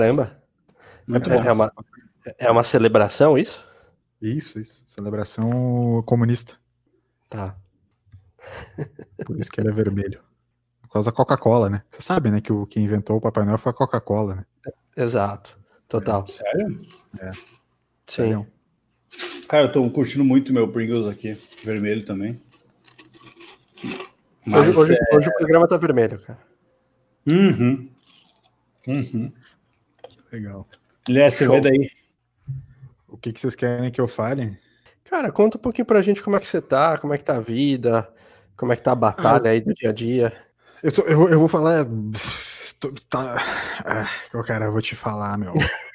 Caramba. Muito é, bom. é uma, é uma celebração isso? Isso, isso. Celebração comunista. Tá. Por isso que ele é vermelho. Por causa da Coca-Cola, né? Você sabe, né, que o que inventou o Papai Noel foi a Coca-Cola, né? Exato. Total. Sério? Sim. Cara, eu tô curtindo muito meu Pringles aqui. Vermelho também. Hoje, hoje- é- hoje o programa tá vermelho, cara. Uhum. Uhum. Legal. Léo, você vai daí. O que, que vocês querem que eu fale? Cara, conta um pouquinho pra gente como é que você tá, como é que tá a vida, como é que tá a batalha aí do dia a dia. Eu, tô- eu, eu vou falar. tô- Tá, ah, cara, eu vou te falar, meu.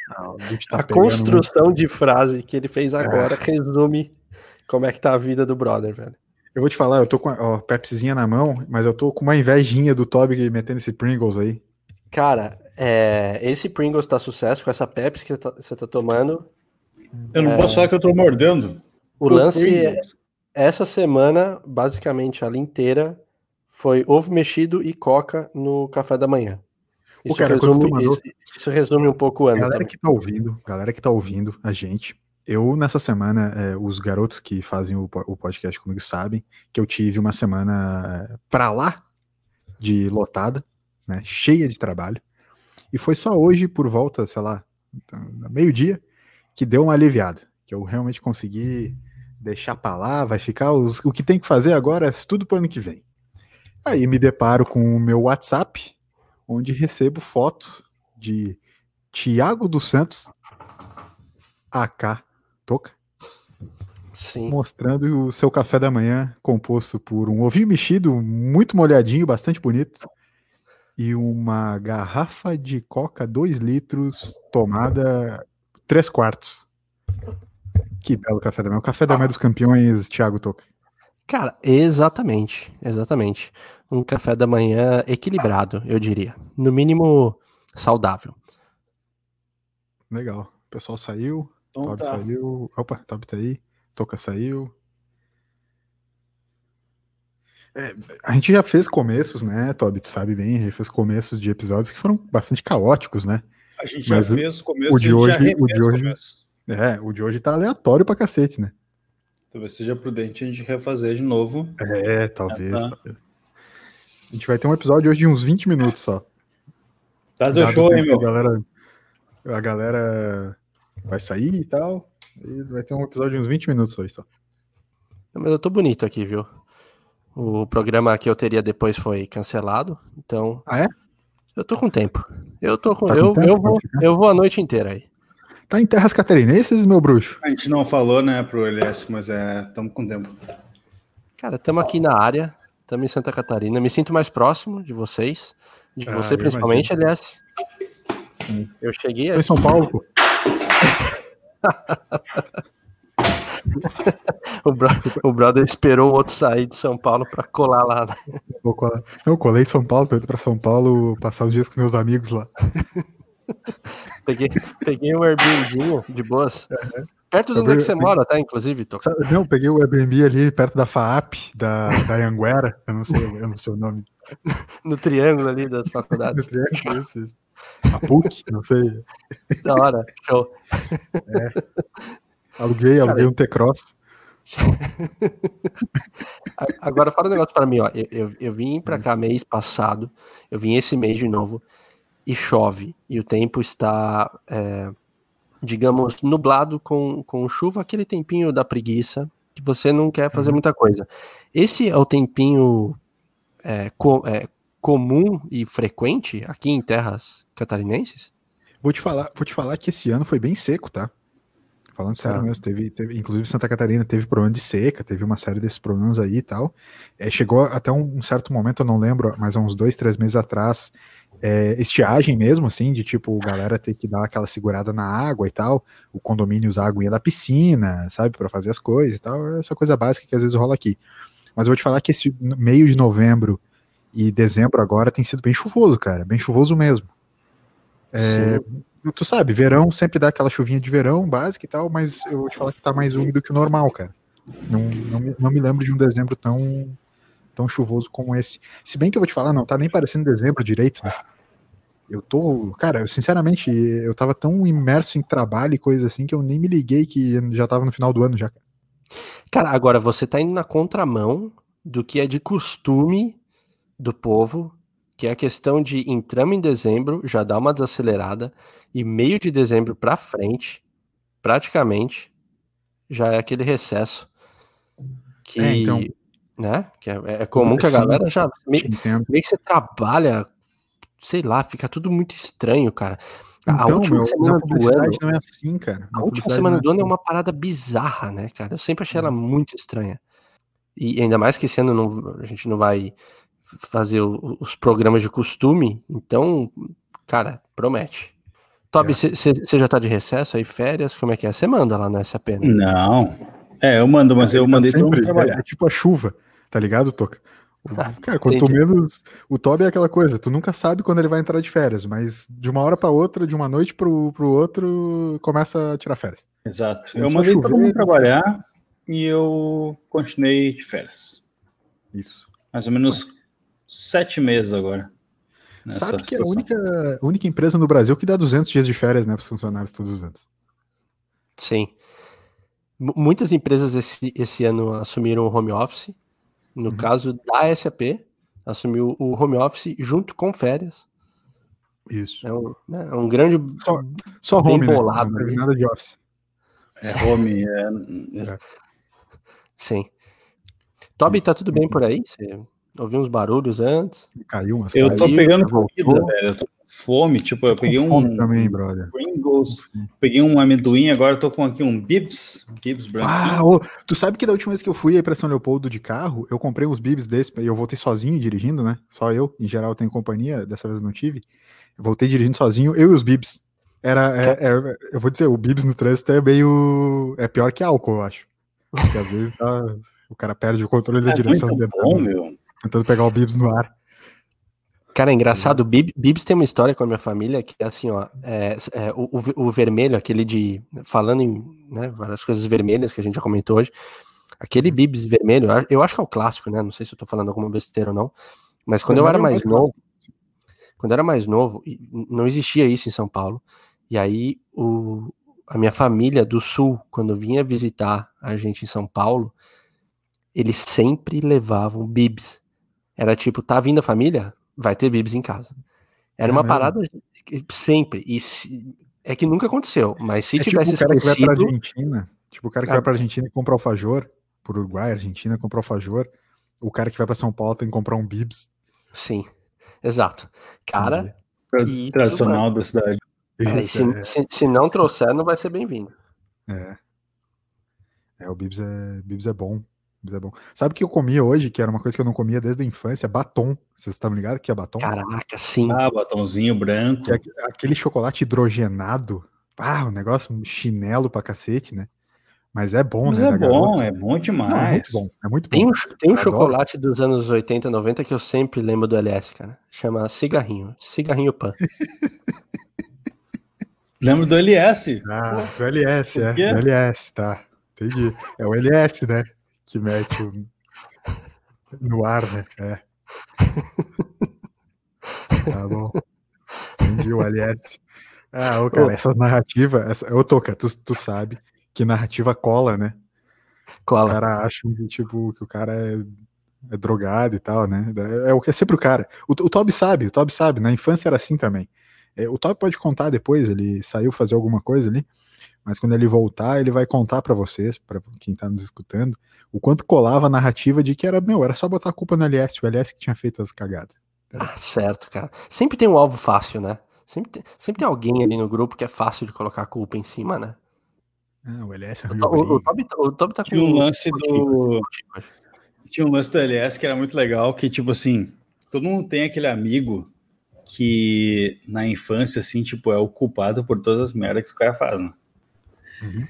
Ah, o bicho tá a construção de frase que ele fez agora resume como é que tá a vida do brother, velho. Eu vou te falar, eu tô com a ó, Pepsizinha na mão, mas eu tô com uma invejinha do Toby metendo esse Pringles aí. Cara, é, esse Pringles tá sucesso com essa Pepsi que você tá, você tá tomando. Eu não posso falar que eu tô mordendo. O O lance é, Pringles. essa semana, basicamente, ela inteira foi ovo mexido e coca no café da manhã. Isso, cara, resume, mandou- isso, isso resume um pouco o ano Galera também. que tá ouvindo, galera que tá ouvindo a gente, eu nessa semana, é, os garotos que fazem o, o podcast comigo sabem que eu tive uma semana é, pra lá de lotada, né, cheia de trabalho, e foi só hoje, por volta, sei lá, meio-dia, que deu uma aliviada, que eu realmente consegui deixar pra lá, vai ficar, os- o que tem que fazer agora é tudo pro ano que vem. Aí me deparo com o meu WhatsApp, onde recebo foto de Tiago dos Santos, AK Toca, Sim. mostrando o seu café da manhã composto por um ovinho mexido muito molhadinho, bastante bonito, e uma garrafa de coca 2 litros tomada 3 quartos. Que belo café da manhã. O café da manhã dos campeões, Thiago Toca. Cara, exatamente, exatamente. Um café da manhã equilibrado, eu diria. No mínimo, saudável. Legal. O pessoal saiu, Então tá. saiu. Opa, Toby tá aí. Toca saiu. É, a gente já fez começos, né, Toby? Tu sabe bem, a gente fez começos de episódios que foram bastante caóticos, né? A gente já Mas o- fez começo, o de a gente já hoje- o de hoje-. É, o de hoje tá aleatório pra cacete, né? Talvez seja prudente a gente refazer de novo. É, talvez, Ah, tá. talvez. A gente vai ter um episódio hoje de uns 20 minutos só. Tá, deu Dado show, hein, meu? A galera, a galera vai sair e tal. E vai ter um episódio de uns 20 minutos hoje só. Mas eu tô bonito aqui, viu? O programa que eu teria depois foi cancelado, então. Ah, é? Eu tô com tempo. Eu tô com. Tá com eu, tempo eu, vou, eu vou a noite inteira aí. Tá em terras catarinenses, meu bruxo? A gente não falou, né, pro LS, mas é, estamos com tempo. Cara, estamos aqui na área, estamos em Santa Catarina. Me sinto mais próximo de vocês, de Ah, você principalmente, aliás. Eu cheguei Tô em São Paulo, pô. O, bro- o brother esperou o outro sair de São Paulo pra colar lá. né? Colar. Eu colei em São Paulo, tô indo pra São Paulo passar os dias com meus amigos lá. Peguei, peguei um Airbnbzinho de boas. Perto de onde é que você mora, tá? Inclusive. Sabe- Não, eu peguei o Airbnb ali perto da FAAP, da, da Anguera, eu não sei, eu não sei o nome. No triângulo ali das faculdades. Isso, isso. A PUC, não sei. Da hora. Show. Aluguei, aluguei um T-Cross. Agora fala um negócio pra mim, ó. Eu, eu, eu vim pra cá mês passado, eu vim esse mês de novo, e chove. E o tempo está, é, digamos, nublado com, com chuva, aquele tempinho da preguiça, que você não quer fazer muita coisa. Esse é o tempinho é, co- é, comum e frequente aqui em terras catarinenses? Vou te falar, vou te falar que esse ano foi bem seco, tá? Falando sério Tá. mesmo, teve, teve- inclusive Santa Catarina teve problema de seca, teve uma série desses problemas aí e tal. É, chegou até um, um certo momento, eu não lembro, mas há uns dois, três meses atrás, é, estiagem mesmo, assim, de tipo, galera ter que dar aquela segurada na água e tal, o condomínio usar a aguinha da piscina, sabe, para fazer as coisas e tal, essa coisa básica que às vezes rola aqui. Mas eu vou te falar que esse meio de novembro e dezembro agora tem sido bem chuvoso, cara, bem chuvoso mesmo. É, tu sabe, verão sempre dá aquela chuvinha de verão básica e tal, mas eu vou te falar que tá mais úmido que o normal, cara. Não, não, me, não me lembro de um dezembro tão, tão chuvoso como esse. Se bem que eu vou te falar, não tá nem parecendo dezembro direito, né? Eu tô, cara, eu, sinceramente, eu tava tão imerso em trabalho e coisa assim que eu nem me liguei que já tava no final do ano já. Cara, agora você tá indo na contramão do que é de costume do povo, que é a questão de entramos em dezembro, já dá uma desacelerada, e meio de dezembro pra frente, praticamente, já é aquele recesso que, É, então. né, que é, é comum que a galera já meio, meio que você trabalha, sei lá, fica tudo muito estranho, cara. A Então, última meu, semana na do ano, não é assim, cara. Na a última semana não do ano é assim. uma parada bizarra, né, cara? Eu sempre achei ela muito estranha. E ainda mais que esse ano não- a gente não vai fazer o- os programas de costume, então, cara, promete. Toby, É. você já tá de recesso aí, férias? Como é que é? Você manda lá no SAP, né? Não. É, eu mando, mas eu Ele tá mandei todo sempre, é, trabalhar. é tipo a chuva, tá ligado, Toca? Cara, Entendi. menos. O Toby é aquela coisa, tu nunca sabe quando ele vai entrar de férias, mas de uma hora pra outra, de uma noite pro, pro outro, começa a tirar férias. Exato. Começou Eu mandei todo chover. mundo trabalhar e eu continuei de férias. Isso. Mais ou menos sete meses agora. nessa Sabe que é a situação. única, única empresa no Brasil que dá 200 dias de férias, né, pros funcionários todos os anos. Sim. M- Muitas empresas esse, esse ano assumiram o home office. No Uhum. caso da SAP, assumiu o home office junto com férias. Isso. É um, né, é um grande. Só, Só Bem home, né? bolado Não ali. nada de office. É home. É, É. Sim. Toby, Isso. tá tudo bem por aí? Você ouviu uns barulhos antes? Caiu umas Eu tô pegando voltou. comida, velho. Eu tô com fome. Tipo, eu peguei fome um também, brother. Pringles, peguei um amendoim, agora eu tô com aqui um Bibs. Bibs Ah, branquinho. ô, tu sabe que da última vez que eu fui aí pra São Leopoldo de carro, eu comprei uns bibs desse, e eu voltei sozinho dirigindo, né? Só eu, em geral eu tenho companhia, dessa vez eu não tive. Eu voltei dirigindo sozinho, eu e os bibs. Era, é- é- eu vou dizer, o bibs no trânsito é meio. É pior que álcool, eu acho. Porque às vezes tá- o cara perde o controle da É direção muito tentando, bom, meu. Tentando pegar o bibs no ar. Cara, é engraçado, o Bib- Bibs tem uma história com a minha família que é assim, ó, é, é, o, o ve- o vermelho, aquele de, falando em né, várias coisas vermelhas que a gente já comentou hoje, aquele Bibs vermelho, eu acho que é o clássico, né, não sei se eu tô falando alguma besteira ou não, mas quando eu era é mais novo, quando eu era mais novo, não existia isso em São Paulo, e aí o, a minha família do sul, quando vinha visitar a gente em São Paulo, eles sempre levavam bibs. Era tipo, tá vindo a família? Vai ter bibs em casa. Era É uma mesmo? parada sempre. E se- é que nunca aconteceu, mas se é tipo tivesse o cara que vai pra esquecido, Argentina, tipo o cara que Ah. vai pra Argentina e compra alfajor, por Uruguai, Argentina, compra alfajor, o cara que vai pra São Paulo tem que comprar um bibs. sim. Exato. Cara, E- Tradicional da cidade. cara, Isso, se, é. se- se não trouxer, não vai ser bem-vindo. É. É, o Bibs é, Bibs é bom. Bibs é bom. Sabe o que eu comia hoje, que era uma coisa que eu não comia desde a infância? Batom. Vocês estavam ligados que é batom? Caraca, sim. Ah, batomzinho branco. É aque- aquele chocolate hidrogenado. Ah, um negócio chinelo pra cacete, né? Mas é bom, Mas né? é bom, garota. é bom Não, é demais. muito bom. É muito bom. Tem um, tem um chocolate dos anos 80, 90 que eu sempre lembro do LS, cara. Chama cigarrinho. Cigarrinho pan. Lembro do LS. Ah, do LS, é. Do LS, tá. Entendi. É o LS, né? Que mete o... no ar, né? É. Tá bom. Entendi o LS. Ah, ô, cara, Ô. essa narrativa. Essa... Ô, Toca, tu, tu sabe que narrativa cola, né? Os Cola. caras acham que, tipo, que o cara é, é drogado e tal, né? É, o- é sempre o cara. O, o Toby sabe, o Toby sabe. Na infância era assim também. É, o Toby pode contar depois, ele saiu fazer alguma coisa ali, mas quando ele voltar, ele vai contar pra vocês, pra quem tá nos escutando, o quanto colava a narrativa de que era, meu, era só botar a culpa no LS, o LS que tinha feito as cagadas. Ah, certo, cara. Sempre tem um alvo fácil, né? Sempre tem, sempre tem alguém ali no grupo que é fácil de colocar a culpa em cima, né? Ah, o LS O, arranjou o, o. Toby, tá- o Toby tá com Tinha um uns lance do. motivos. Tinha um lance do LS que era muito legal, que, tipo assim, todo mundo tem aquele amigo que na infância, assim, tipo, é o culpado por todas as merdas que o cara faz, né? Uhum.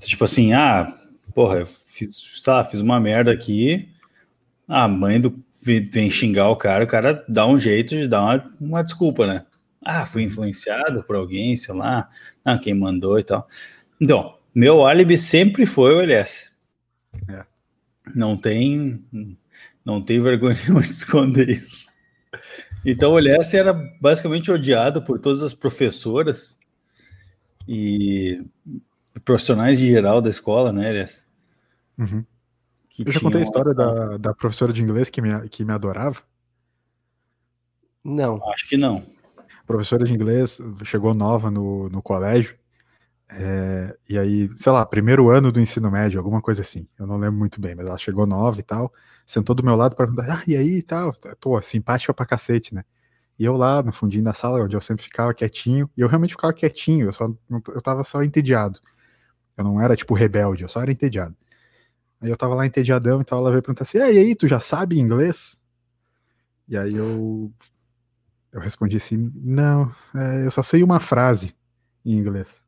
Tipo assim, ah, porra, eu fiz, sei lá, fiz uma merda aqui, a mãe do vem xingar o cara, o cara dá um jeito de dar uma, uma desculpa, né? Ah, fui influenciado por alguém, sei lá, ah, quem mandou e tal. Então, meu álibi sempre foi o LS. É. Não tem, não tem vergonha nenhuma de esconder isso. Então o Elias era basicamente odiado por todas as professoras e profissionais de geral da escola, né, Elias? Uhum. Eu já contei a história da, da professora de inglês que me, que me adorava? Não. Acho que não. A professora de inglês chegou nova no, no colégio é, e aí, sei lá, primeiro ano do ensino médio, alguma coisa assim. Eu não lembro muito bem, mas ela chegou nova e tal, sentou do meu lado para perguntar, ah, e aí e tal? Pô, simpática pra cacete, né? E eu lá no fundinho da sala, onde eu sempre ficava quietinho, e eu realmente ficava quietinho, eu, só, eu tava só entediado. Eu não era tipo rebelde, eu só era entediado. Aí eu tava lá entediadão e tal, ela veio perguntar assim, ah, e aí, tu já sabe inglês? E aí eu, eu respondi assim, não, é, eu só sei uma frase em inglês.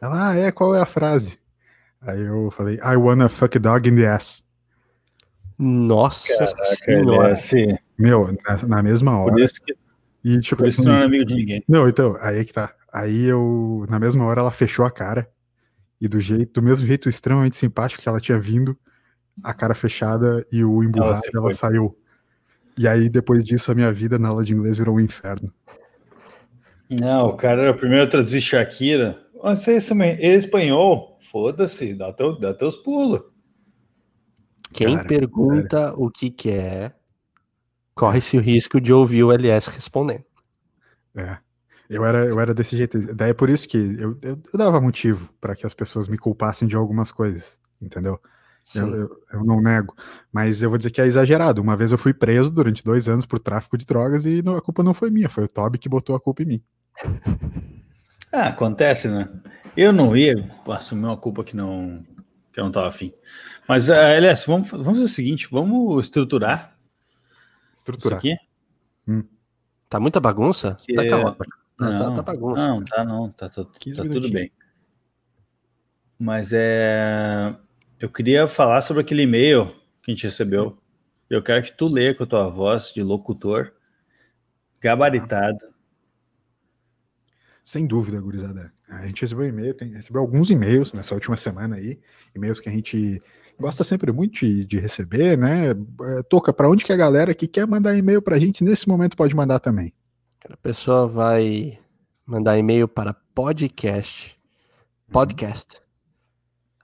Ela, ah, é, qual é a frase? Aí eu falei, I wanna fuck a dog in the ass. Nossa Caraca, senhora. É assim. Meu, na, na, mesma hora. Por isso que, e, tipo, por isso assim, não é amigo de ninguém. Não, então, aí que tá. Aí eu, na mesma hora, ela fechou a cara. E do jeito, do mesmo jeito extremamente simpático que ela tinha vindo, a cara fechada e o emburrado, ela, ela saiu. E aí, depois disso, a minha vida na aula de inglês virou um inferno. Não, o cara era o primeiro a traduzir Shakira. Você é espanhol? Foda-se, dá, teu, dá teus pulos. Quem cara, pergunta cara. o que quer, corre-se o risco de ouvir o LS respondendo. É. Eu era, eu era desse jeito. Daí é por isso que eu, eu, eu dava motivo para que as pessoas me culpassem de algumas coisas, entendeu? Eu, eu, eu, não nego. Mas eu vou dizer que é exagerado. Uma vez eu fui preso durante dois anos por tráfico de drogas e a culpa não foi minha, foi o Toby que botou a culpa em mim. Ah, acontece, né? Eu não ia assumir uma culpa que não que eu não estava afim. Mas, uh, Elias, vamos, vamos fazer o seguinte, vamos estruturar. Estruturar. Isso aqui. Hum. Tá muita bagunça? Que tá, é... calma. Tá, não, tá, tá bagunça. Não, tá não, tá, tá, tá tudo bem. Mas é. Eu queria falar sobre aquele e-mail que a gente recebeu. Eu quero que tu leia com a tua voz de locutor, gabaritado. Sem dúvida, gurizada. A gente recebeu e-mail, tem, recebeu alguns e-mails nessa última semana aí, e-mails que a gente gosta sempre muito de, de receber, né? É, Toca, para onde que a galera que quer mandar e-mail para a gente nesse momento pode mandar também? A pessoa vai mandar e-mail para podcast, podcast,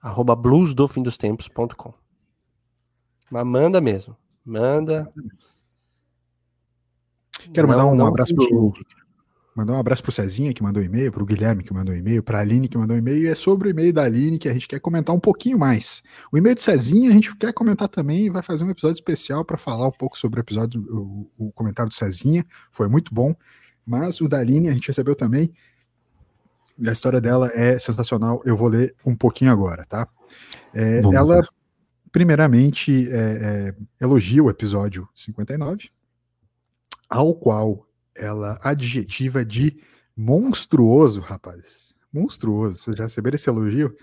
arroba bluesdofindostempos.com. Mas manda mesmo, manda. Quero mandar um abraço pro, Mandar um abraço pro Cezinha, que mandou e-mail, pro Guilherme, que mandou e-mail, pra Aline, que mandou e-mail, e é sobre o e-mail da Aline que a gente quer comentar um pouquinho mais. O e-mail do Cezinha a gente quer comentar também e vai fazer um episódio especial para falar um pouco sobre o episódio, o, o, comentário do Cezinha, foi muito bom. Mas o da Aline a gente recebeu também, e a história dela é sensacional, eu vou ler um pouquinho agora, tá? É, ela, ver. primeiramente, é, é, elogia o episódio 59, ao qual ela adjetiva de monstruoso, rapaz. Monstruoso. Vocês já receberam esse elogio?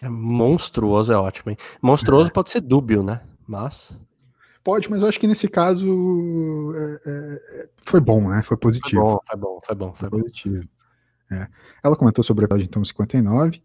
É monstruoso é ótimo, hein? Monstruoso é. pode ser dúbio, né? Mas. Pode, mas eu acho que nesse caso é, é, foi bom, né? Foi positivo. Foi bom, foi bom, foi bom. Foi, foi positivo. É. Ela comentou sobre o episódio então 59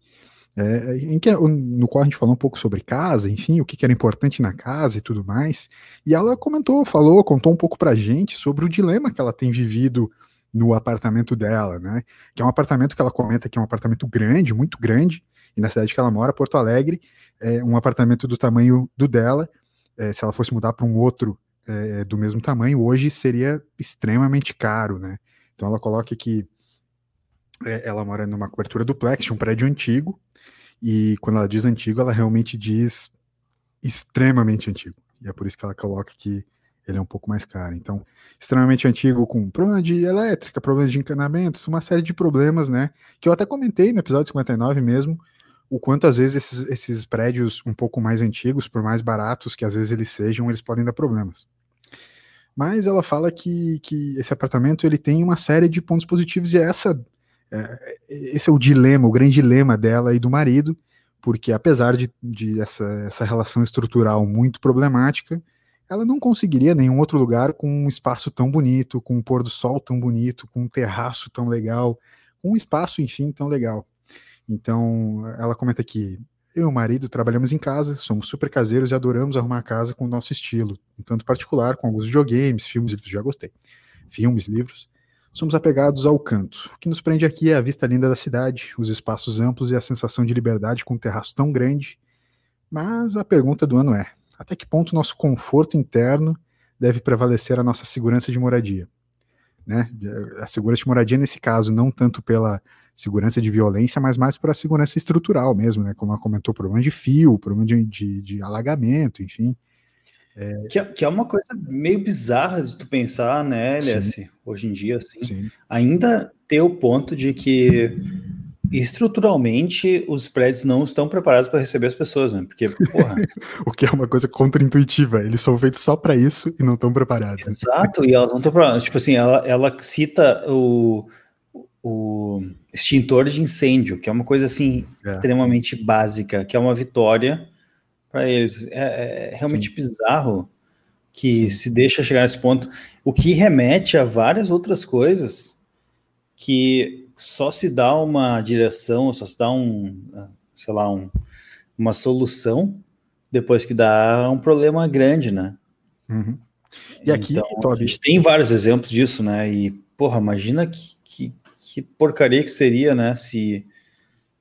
é, em que, no qual a gente falou um pouco sobre casa, enfim, o que, que, era importante na casa e tudo mais. E ela comentou, falou, contou um pouco pra gente sobre o dilema que ela tem vivido no apartamento dela, né? Que é um apartamento que ela comenta que é um apartamento grande, muito grande, e na cidade que ela mora, Porto Alegre, é um apartamento do tamanho do dela. É, se ela fosse mudar para um outro é, do mesmo tamanho, hoje seria extremamente caro, né? Então ela coloca que é, ela mora numa cobertura duplex, um prédio antigo, e quando ela diz antigo, ela realmente diz extremamente antigo. E é por isso que ela coloca que ele é um pouco mais caro. Então, extremamente antigo, com problema de elétrica, problema de encanamentos, uma série de problemas, né? Que eu até comentei no episódio 59 mesmo, o quanto às vezes esses, esses prédios um pouco mais antigos, por mais baratos que às vezes eles sejam, eles podem dar problemas. Mas ela fala que, que esse apartamento ele tem uma série de pontos positivos e essa esse é o dilema, o grande dilema dela e do marido, porque apesar de, de essa, essa relação estrutural muito problemática, ela não conseguiria nenhum outro lugar com um espaço tão bonito, com um pôr do sol tão bonito, com um terraço tão legal, com um espaço, enfim, tão legal. Então, ela comenta aqui: eu e o marido trabalhamos em casa, somos super caseiros e adoramos arrumar a casa com o nosso estilo, um tanto particular, com alguns videogames, filmes, já gostei. filmes, livros. Somos apegados ao canto. O que nos prende aqui é a vista linda da cidade, os espaços amplos e a sensação de liberdade com um terraço tão grande. Mas a pergunta do ano é: até que ponto nosso conforto interno deve prevalecer a nossa segurança de moradia? Né? A segurança de moradia, nesse caso, não tanto pela segurança de violência, mas mais para a segurança estrutural mesmo, né? Como ela comentou, problema de fio, problema de, de, de alagamento, enfim. É... Que, é, que, é uma coisa meio bizarra de tu pensar, né, LS, hoje em dia, assim, Sim. ainda ter o ponto de que estruturalmente os prédios não estão preparados para receber as pessoas, né? Porque, porra. o que é uma coisa contraintuitiva, eles são feitos só para isso e não estão preparados. Exato, e elas não estão preparadas. Tipo assim, ela, ela cita o, o extintor de incêndio, que é uma coisa assim é. extremamente básica, que é uma vitória para eles. É, é realmente Sim. bizarro que Sim. se deixa chegar nesse ponto, o que remete a várias outras coisas que só se dá uma direção, só se dá um, sei lá, um, uma solução depois que dá um problema grande, né? Uhum. E aqui, então, a gente tem vários exemplos disso, né? E, porra, imagina que, que, que porcaria que seria, né? Se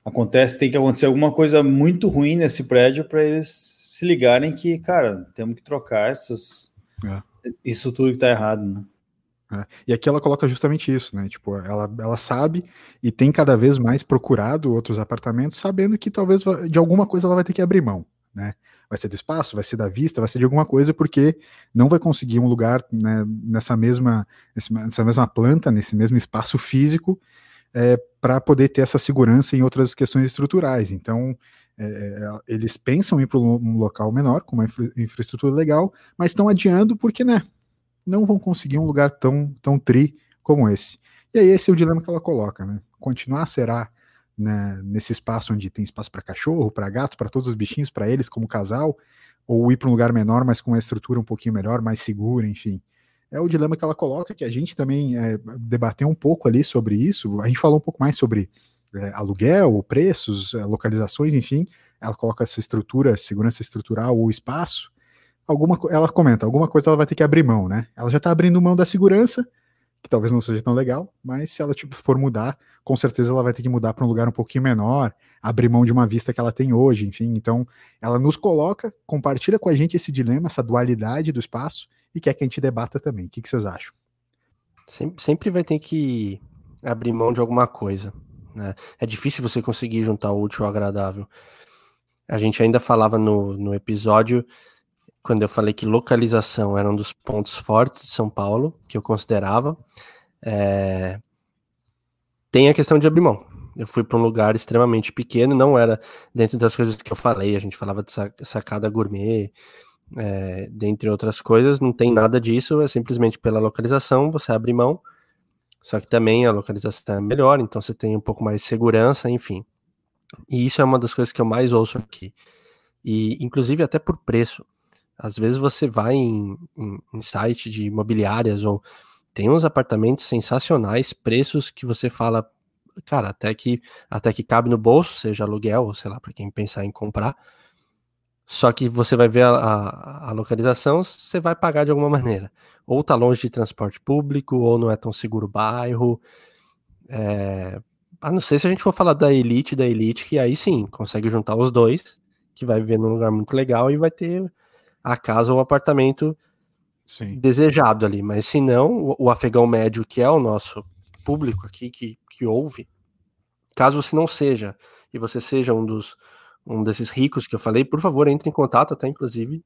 acontece, tem que acontecer alguma coisa muito ruim nesse prédio para eles se ligarem que, cara, temos que trocar essas, é. isso tudo que tá errado, né? É. E aqui ela coloca justamente isso, né? Tipo, ela, ela sabe e tem cada vez mais procurado outros apartamentos, sabendo que talvez de alguma coisa ela vai ter que abrir mão, né? Vai ser do espaço, vai ser da vista, vai ser de alguma coisa, porque não vai conseguir um lugar né, nessa, mesma, nessa mesma planta, nesse mesmo espaço físico, é, para poder ter essa segurança em outras questões estruturais. Então, é, é eles pensam em ir para um local menor, com uma infra infraestrutura legal, mas estão adiando porque, né? não vão conseguir um lugar tão, tão tri como esse. E aí esse é o dilema que ela coloca, né? Continuar será né, nesse espaço onde tem espaço para cachorro, para gato, para todos os bichinhos, para eles como casal, ou ir para um lugar menor, mas com uma estrutura um pouquinho melhor, mais segura, enfim. É o dilema que ela coloca, que a gente também é, debateu um pouco ali sobre isso. A gente falou um pouco mais sobre é, aluguel, preços, é, localizações, enfim. Ela coloca essa estrutura, segurança estrutural, o espaço, alguma ela comenta, alguma coisa ela vai ter que abrir mão, né? Ela já tá abrindo mão da segurança, que talvez não seja tão legal, mas se ela tipo, for mudar, com certeza ela vai ter que mudar para um lugar um pouquinho menor, abrir mão de uma vista que ela tem hoje, enfim. Então, ela nos coloca, compartilha com a gente esse dilema, essa dualidade do espaço e quer que a gente debata também. O que, que vocês acham? Sempre, vai ter que abrir mão de alguma coisa. Né? É difícil você conseguir juntar o útil ao agradável. A gente ainda falava no, no episódio quando eu falei que localização era um dos pontos fortes de São Paulo, que eu considerava, é... tem a questão de abrir mão. Eu fui para um lugar extremamente pequeno, não era dentro das coisas que eu falei, a gente falava de sacada gourmet, é, dentre outras coisas, não tem nada disso, é simplesmente pela localização, você abre mão, só que também a localização é melhor, então você tem um pouco mais de segurança, enfim. E isso é uma das coisas que eu mais ouço aqui. E inclusive até por preço. Às vezes você vai em, em, em site de imobiliárias ou tem uns apartamentos sensacionais, preços que você fala, cara, até que até que cabe no bolso, seja aluguel, ou sei lá, para quem pensar em comprar. Só que você vai ver a, a, a, localização, você vai pagar de alguma maneira. Ou tá longe de transporte público, ou não é tão seguro o bairro. É... A não ser se a gente for falar da elite da elite, que aí sim, consegue juntar os dois, que vai viver num lugar muito legal e vai ter a casa ou o apartamento Sim. desejado ali. Mas se não, o, o, afegão médio, que é o nosso público aqui, que, que ouve, caso você não seja, e você seja um dos um desses ricos que eu falei, por favor, entre em contato até, inclusive.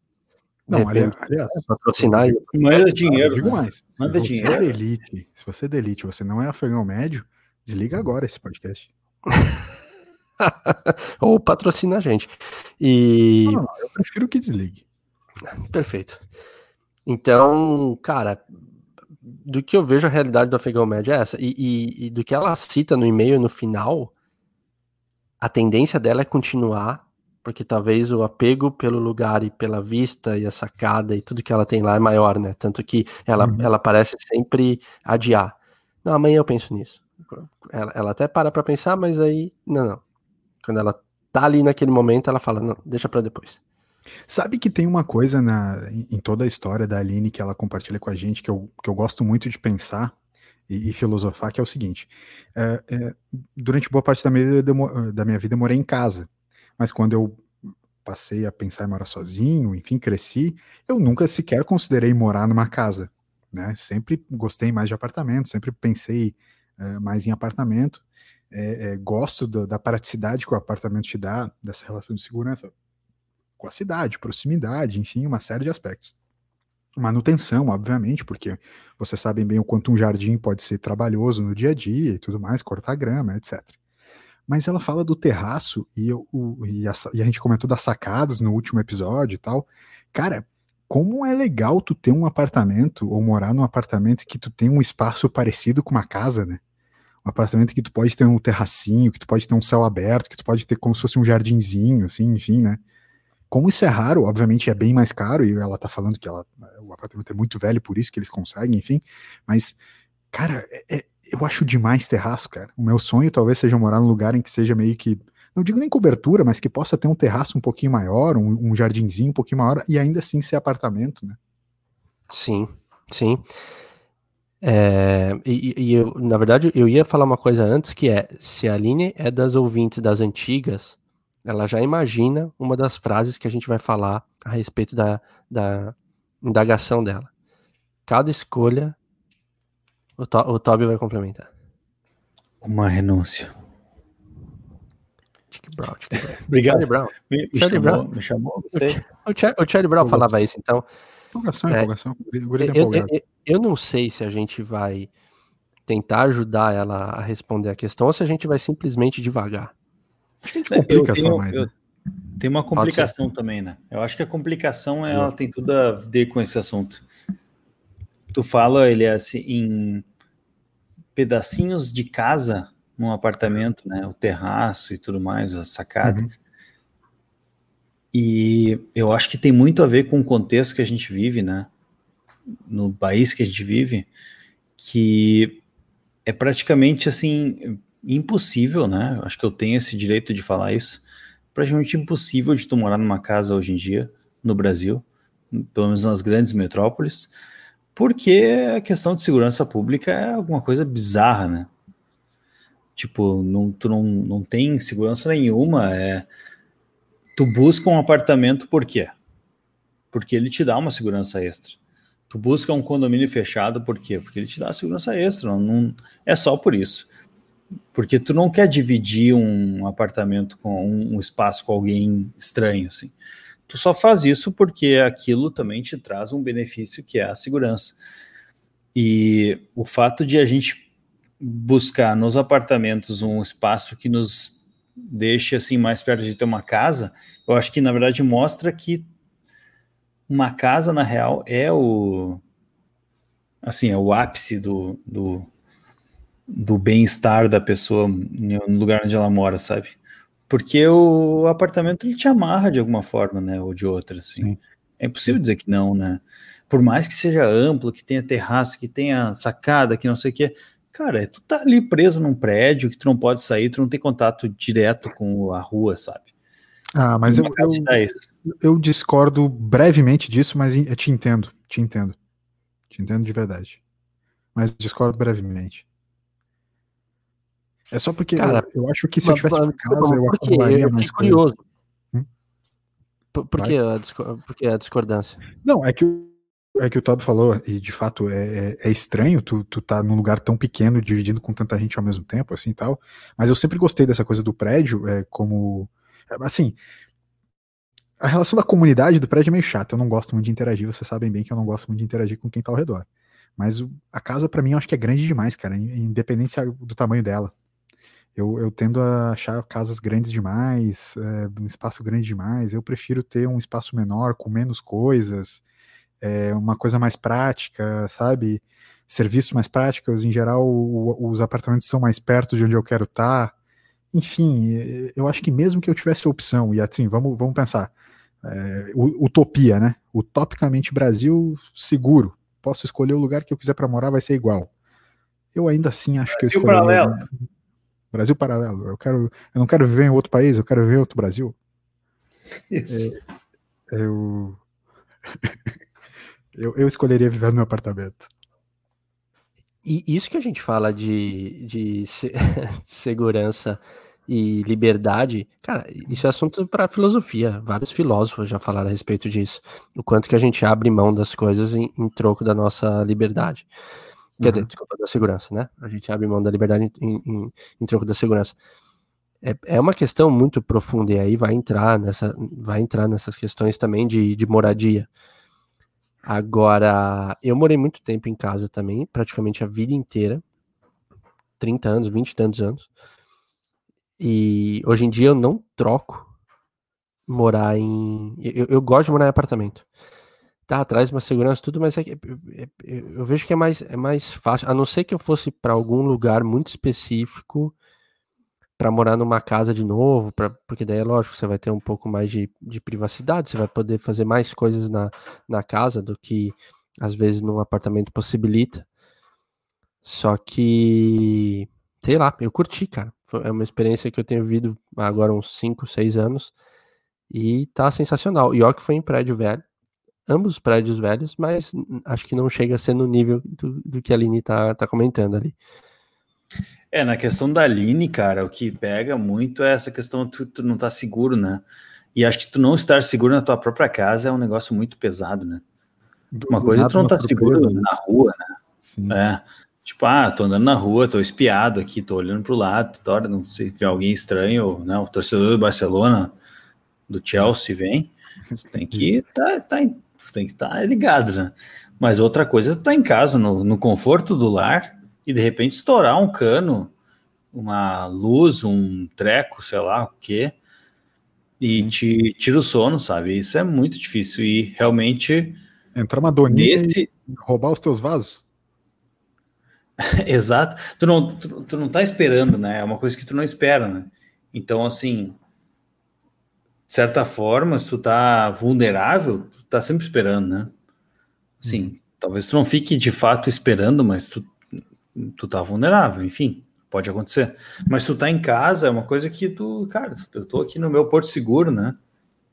Não, aliás, aliás patrocinar manda dinheiro. Digo mais. Manda se dinheiro. Você é elite, se você é da elite, você não é afegão médio, desliga agora esse podcast. Ou patrocina a gente. E. Não, não, eu prefiro que desligue. Perfeito. Então, cara, do que eu vejo a realidade do afegão médio é essa. E, e, e do que ela cita no e-mail no final, a tendência dela é continuar, porque talvez o apego pelo lugar e pela vista e a sacada e tudo que ela tem lá é maior, né? Tanto que ela, uhum. ela parece sempre adiar. Não, amanhã eu penso nisso. Ela, ela até para pra pensar, mas aí, não, não. Quando ela tá ali naquele momento, ela fala, não, deixa para depois. Sabe que tem uma coisa na, em toda a história da Aline que ela compartilha com a gente que eu, que eu gosto muito de pensar e, e filosofar, que é o seguinte: é, é, durante boa parte da minha, da minha vida eu morei em casa, mas quando eu passei a pensar em morar sozinho, enfim, cresci, eu nunca sequer considerei morar numa casa, né? Sempre gostei mais de apartamento, sempre pensei é, mais em apartamento, é, é, gosto da praticidade que o apartamento te dá, dessa relação de segurança com a cidade, proximidade, enfim, uma série de aspectos. Manutenção, obviamente, porque vocês sabem bem o quanto um jardim pode ser trabalhoso no dia a dia e tudo mais, cortar grama, etc. Mas ela fala do terraço e, o, e, a, e a gente comentou das sacadas no último episódio e tal. Cara, como é legal tu ter um apartamento ou morar num apartamento que tu tem um espaço parecido com uma casa, né? Um apartamento que tu pode ter um terracinho, que tu pode ter um céu aberto, que tu pode ter como se fosse um jardinzinho, assim, enfim, né? Como isso é raro, obviamente é bem mais caro, e ela tá falando que ela, o apartamento é muito velho, por isso que eles conseguem, enfim. Mas, cara, é, é, eu acho demais terraço, cara. O meu sonho talvez seja morar num lugar em que seja meio que. Não digo nem cobertura, mas que possa ter um terraço um pouquinho maior, um, um jardinzinho um pouquinho maior, e ainda assim ser apartamento, né? Sim, sim. É, e, e, eu, na verdade, eu ia falar uma coisa antes que é: se a Aline é das ouvintes das antigas, ela já imagina uma das frases que a gente vai falar a respeito da, da indagação dela. Cada escolha, o, to, o Toby vai complementar. Uma renúncia. Chick Brown, Chick Brown. Obrigado. Charlie Brown. Me, me Charlie chamou, Brown. me chamou você? O, Char, o Charlie Brown falava isso, então. Empolgação, É, empolgação. Guri tá Eu, eu, eu não sei se a gente vai tentar ajudar ela a responder a questão ou se a gente vai simplesmente devagar. A gente complica tenho- só mais, eu- né? Tem uma complicação também, né? Eu acho que a complicação ela tem tudo a ver com esse assunto. Tu fala, ele é assim, em pedacinhos de casa num apartamento, né? O terraço e tudo mais, a sacada. Uhum. E eu acho que tem muito a ver com o contexto que a gente vive, né? No país que a gente vive, que é praticamente assim impossível, né? Acho que eu tenho esse direito de falar isso. Praticamente impossível de tu morar numa casa hoje em dia no Brasil, pelo menos nas grandes metrópoles, porque a questão de segurança pública é alguma coisa bizarra, né? Tipo, não, tu não, não tem segurança nenhuma, é tu busca um apartamento por quê? Porque ele te dá uma segurança extra. Tu busca um condomínio fechado por quê? Porque ele te dá segurança extra. Não, não- é só por isso. Porque tu não quer dividir um apartamento com um, um espaço com alguém estranho, assim. Tu só faz isso porque aquilo também te traz um benefício que é a segurança. E o fato de a gente buscar nos apartamentos um espaço que nos deixe assim mais perto de ter uma casa, eu acho que na verdade mostra que uma casa na real é o assim é o ápice do, do, do bem-estar da pessoa no lugar onde ela mora, sabe? Porque o apartamento ele te amarra de alguma forma, né, ou de outra, assim. Sim. É impossível dizer que não, né? Por mais que seja amplo, que tenha terraço, que tenha sacada, que não sei o quê, cara, tu tá ali preso num prédio que tu não pode sair, tu não tem contato direto com a rua, sabe? Ah, mas eu, casa eu, isso. eu discordo brevemente disso, mas eu te entendo, te entendo. Te entendo de verdade. Mas discordo brevemente. É só porque Cara, eu, eu acho que se eu Mas, tivesse uma mas, casa, eu acumularia Eu mais curioso. Hum? Por, por que a, por que a discordância? Não, é que, o- é que o Todd falou, e de fato é, é, é estranho tu, tu tá num lugar tão pequeno, dividindo com tanta gente ao mesmo tempo, assim tal. Mas eu sempre gostei dessa coisa do prédio, é, como. é, Assim. A relação da comunidade do prédio é meio chata. Eu não gosto muito de interagir. Vocês sabem bem que eu não gosto muito de interagir com quem tá ao redor. Mas a casa, pra mim, eu acho que é grande demais, cara, in- independente se- do tamanho dela. Eu, eu tendo a achar casas grandes demais, é, um espaço grande demais. Eu prefiro ter um espaço menor, com menos coisas, é, uma coisa mais prática, sabe? Serviços mais práticos. Em geral, o- os apartamentos são mais perto de onde eu quero estar. Enfim, eh, eu acho que mesmo que eu tivesse a opção, e assim, vamos, vamos pensar, é, utopia, né? Utopicamente Brasil seguro. Posso escolher o lugar que eu quiser para morar, vai ser igual. Eu ainda assim acho que eu escolheria paralelo. Brasil paralelo. Eu quero, eu não quero viver em outro país, eu quero viver em outro Brasil. Isso. Eu. eu, eu escolheria viver no apartamento. E isso que a gente fala de, de se- segurança e liberdade, cara, isso é assunto para filosofia. Vários filósofos já falaram a respeito disso. O quanto que a gente abre mão das coisas em, em troco da nossa liberdade. Quer dizer, Uhum. desculpa, da segurança, né? A gente abre mão da liberdade em, em, em troco da segurança. É, é uma questão muito profunda, e aí vai entrar, nessa, vai entrar nessas questões também de, de moradia. Agora, eu morei muito tempo em casa também, praticamente a vida inteira. 30 anos, 20 e tantos anos. E hoje em dia eu não troco morar em. Eu, eu gosto de morar em apartamento. Tá, traz uma segurança tudo, mas é é- é- eu vejo que é mais, é mais fácil. A não ser que eu fosse para algum lugar muito específico para morar numa casa de novo, pra, porque daí é lógico, você vai ter um pouco mais de, de privacidade, você vai poder fazer mais coisas na, na casa do que às vezes num apartamento possibilita. Só que, sei lá, eu curti, cara. Foi- É uma experiência que eu tenho vivido agora uns 5, 6 anos e tá sensacional. E ó que foi em prédio velho, ambos prédios velhos, mas acho que não chega a ser no nível do, do que a Aline tá, tá comentando ali. É, na questão da Aline, cara, o que pega muito é essa questão de tu, tu não tá seguro, né? E acho que tu não estar seguro na tua própria casa é um negócio muito pesado, né? Uma coisa é tu não tá seguro né? na rua, Sim. né? É. Tipo, ah, tô andando na rua, tô espiado aqui, tô olhando pro lado, hora, não sei se tem alguém estranho, né? O torcedor do Barcelona, do Chelsea vem, tem que tá, tá, tu tem que estar tá ligado, né? Mas outra coisa é tu tá em casa, no, no conforto do lar, e de repente estourar um cano, uma luz, um treco, sei lá o quê, e Sim. te tira o sono, sabe? Isso é muito difícil. E realmente, Entrar uma doninha nesse, e roubar os teus vasos. Exato. Tu não, tu, tu não tá esperando, né? É uma coisa que tu não espera, né? Então, assim, de certa forma, se tu tá vulnerável, tu tá sempre esperando, né? Sim, talvez tu não fique de fato esperando, mas tu, tu tá vulnerável, enfim, pode acontecer. Mas tu tá em casa, é uma coisa que tu, cara, eu tô aqui no meu porto seguro, né?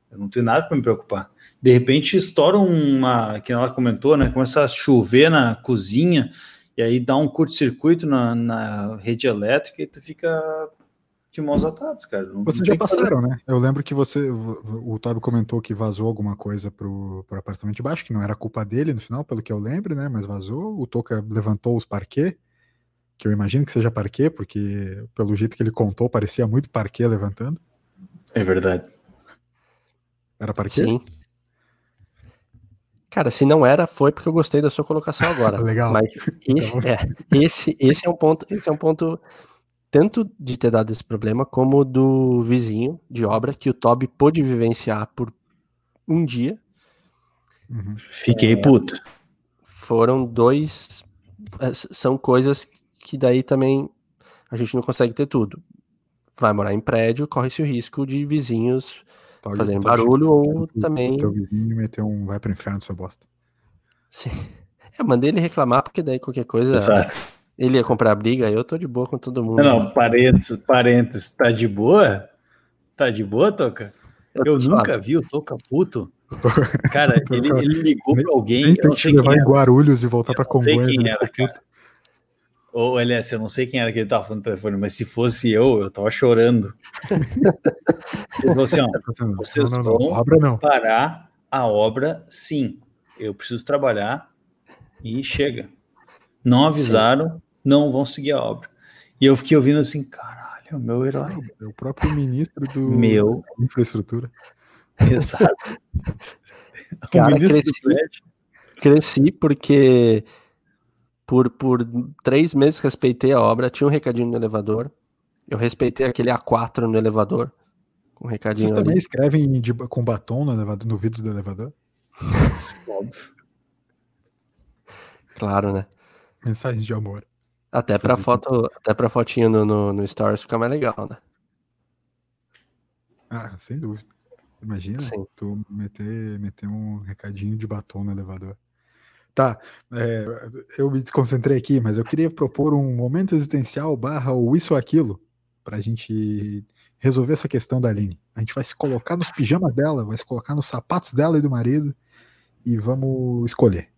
Eu não tenho nada para me preocupar. De repente estoura uma, que ela comentou, né? Começa a chover na cozinha, e aí dá um curto-circuito na, na rede elétrica e tu fica de mãos atadas, cara. Não- Vocês não já passaram, né? Eu lembro que você, o, o Toby comentou que vazou alguma coisa pro, pro apartamento de baixo, que não era culpa dele no final, pelo que eu lembro, né? Mas vazou. O Toca levantou os parquet, que eu imagino que seja parquet, porque pelo jeito que ele contou, parecia muito parquet levantando. É verdade. Era parquet? Sim. Cara, se não era, foi porque eu gostei da sua colocação agora. Legal. Mas esse, é, esse, esse é um ponto, esse é um ponto tanto de ter dado esse problema como do vizinho de obra que o Toby pôde vivenciar por um dia. Uhum. Fiquei puto. Foram dois, é, são coisas que daí também a gente não consegue ter tudo. Vai morar em prédio, corre-se o risco de vizinhos fazerem Toby barulho ou também Teu vizinho meteu um vai pro inferno, seu bosta. Sim. Eu mandei ele reclamar, porque daí qualquer coisa Exato. Ele ia comprar briga, eu tô de boa com todo mundo. Não, não, parênteses, parênteses, tá de boa? Tá de boa, Toca? Eu suave. nunca vi o Toca puto. Cara, ele, ele ligou pra alguém, Nem eu não tem que levar quem em era. Guarulhos e voltar Eu pra não sei quem né? era, cara. Ô, LS, eu não sei quem era que ele tava falando no telefone, mas se fosse eu, eu tava chorando. Ele falou assim, ó, Não, Vocês não, não, vão- Obra não. parar a obra, sim. Eu preciso trabalhar e chega. Não avisaram, não vão seguir a obra. E eu fiquei ouvindo assim, caralho, é o meu herói. É o próprio ministro do Meu, infraestrutura. exato. o Cara, ministro do cresci. Cresci porque por, por três meses respeitei a obra, tinha um recadinho no elevador. Eu respeitei aquele A4 no elevador. Com um Vocês recadinho também ali. escrevem de- com batom no, elevador, no vidro do elevador? Óbvio. Claro, né? Mensagens de amor. Até pra Inclusive. foto, até pra fotinho no, no, no Stories ficar mais legal, né? Ah, sem dúvida. Imagina Sim. tu meter, meter um recadinho de batom no elevador. Tá, é, eu me desconcentrei aqui, mas eu queria propor um momento existencial barra ou isso ou aquilo, pra gente resolver essa questão da Aline. A gente vai se colocar nos pijamas dela, vai se colocar nos sapatos dela e do marido e vamos escolher.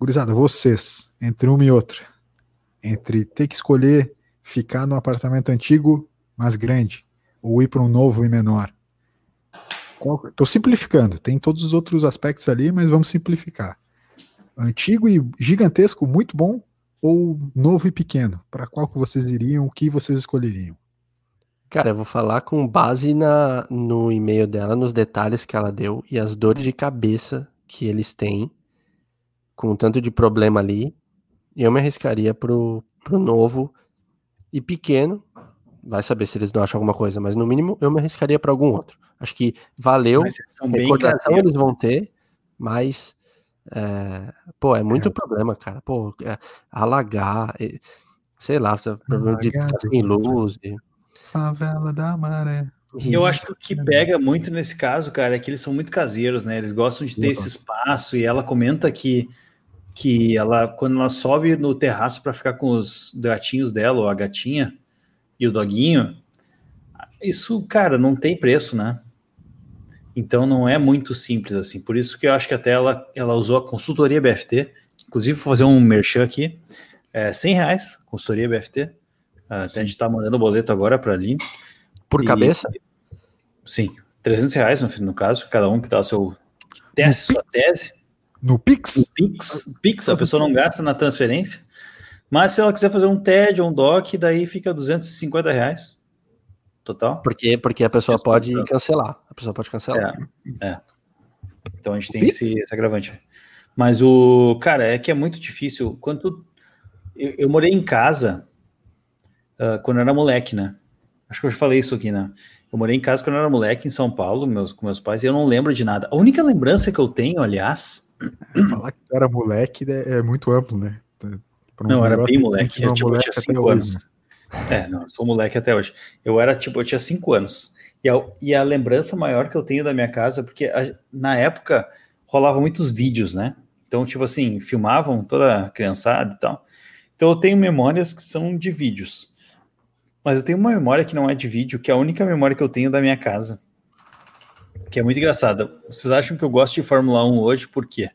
Gurizada, vocês, entre uma e outra, entre ter que escolher ficar no apartamento antigo, mas grande, ou ir para um novo e menor. Estou simplificando, tem todos os outros aspectos ali, mas vamos simplificar. Antigo e gigantesco, muito bom, ou novo e pequeno? Para qual que vocês iriam? O que vocês escolheriam? Cara, eu vou falar com base na, no e-mail dela, nos detalhes que ela deu e as dores de cabeça que eles têm com tanto de problema ali. Eu me arriscaria pro, pro novo e pequeno. Vai saber se eles não acham alguma coisa, mas no mínimo eu me arriscaria para algum outro. Acho que valeu. Recordação eles vão ter, mas é, pô, é muito é. problema, cara. Pô, é, alagar, sei lá, problema de ficar sem luz. E... Favela da Maré. Eu acho que o que pega muito nesse caso, cara, é que eles são muito caseiros, né? Eles gostam de ter esse espaço e ela comenta que que ela quando ela sobe no terraço para ficar com os gatinhos dela, ou a gatinha e o doguinho, isso, cara, não tem preço, né? Então não é muito simples assim. Por isso que eu acho que até ela, ela usou a consultoria BFT, inclusive vou fazer um merchan aqui, é 100 reais, consultoria BFT. Uh, a gente está mandando o boleto agora para a Aline. Por e, cabeça? Sim, 300 reais no, no caso, cada um que dá o seu. Teste sua tese. No Pix? No Pix, Pix, a pessoa não gasta na transferência. Mas se ela quiser fazer um TED ou um DOC, daí fica 250 reais. Total. Porque, porque a pessoa pode cancelar. A pessoa pode cancelar. É. é. Então a gente tem esse, esse, agravante. Mas o. Cara, é que é muito difícil. Quando eu, eu morei em casa uh, quando eu era moleque, né? Acho que eu já falei isso aqui, né? Eu morei em casa quando eu era moleque em São Paulo, meus, com meus pais, e eu não lembro de nada. A única lembrança que eu tenho, aliás. Falar que eu era moleque é, é muito amplo, né? Não, era bem moleque. Eu, tipo, eu tinha cinco anos. Hoje, né? É, não, eu sou moleque até hoje. Eu era, tipo, eu tinha cinco anos. E a, e a lembrança maior que eu tenho da minha casa, porque a, na época rolava muitos vídeos, né? Então, tipo assim, filmavam toda a criançada e tal. Então eu tenho memórias que são de vídeos. Mas eu tenho uma memória que não é de vídeo, que é a única memória que eu tenho da minha casa. Que é muito engraçada. Vocês acham que eu gosto de Fórmula 1 hoje, por quê?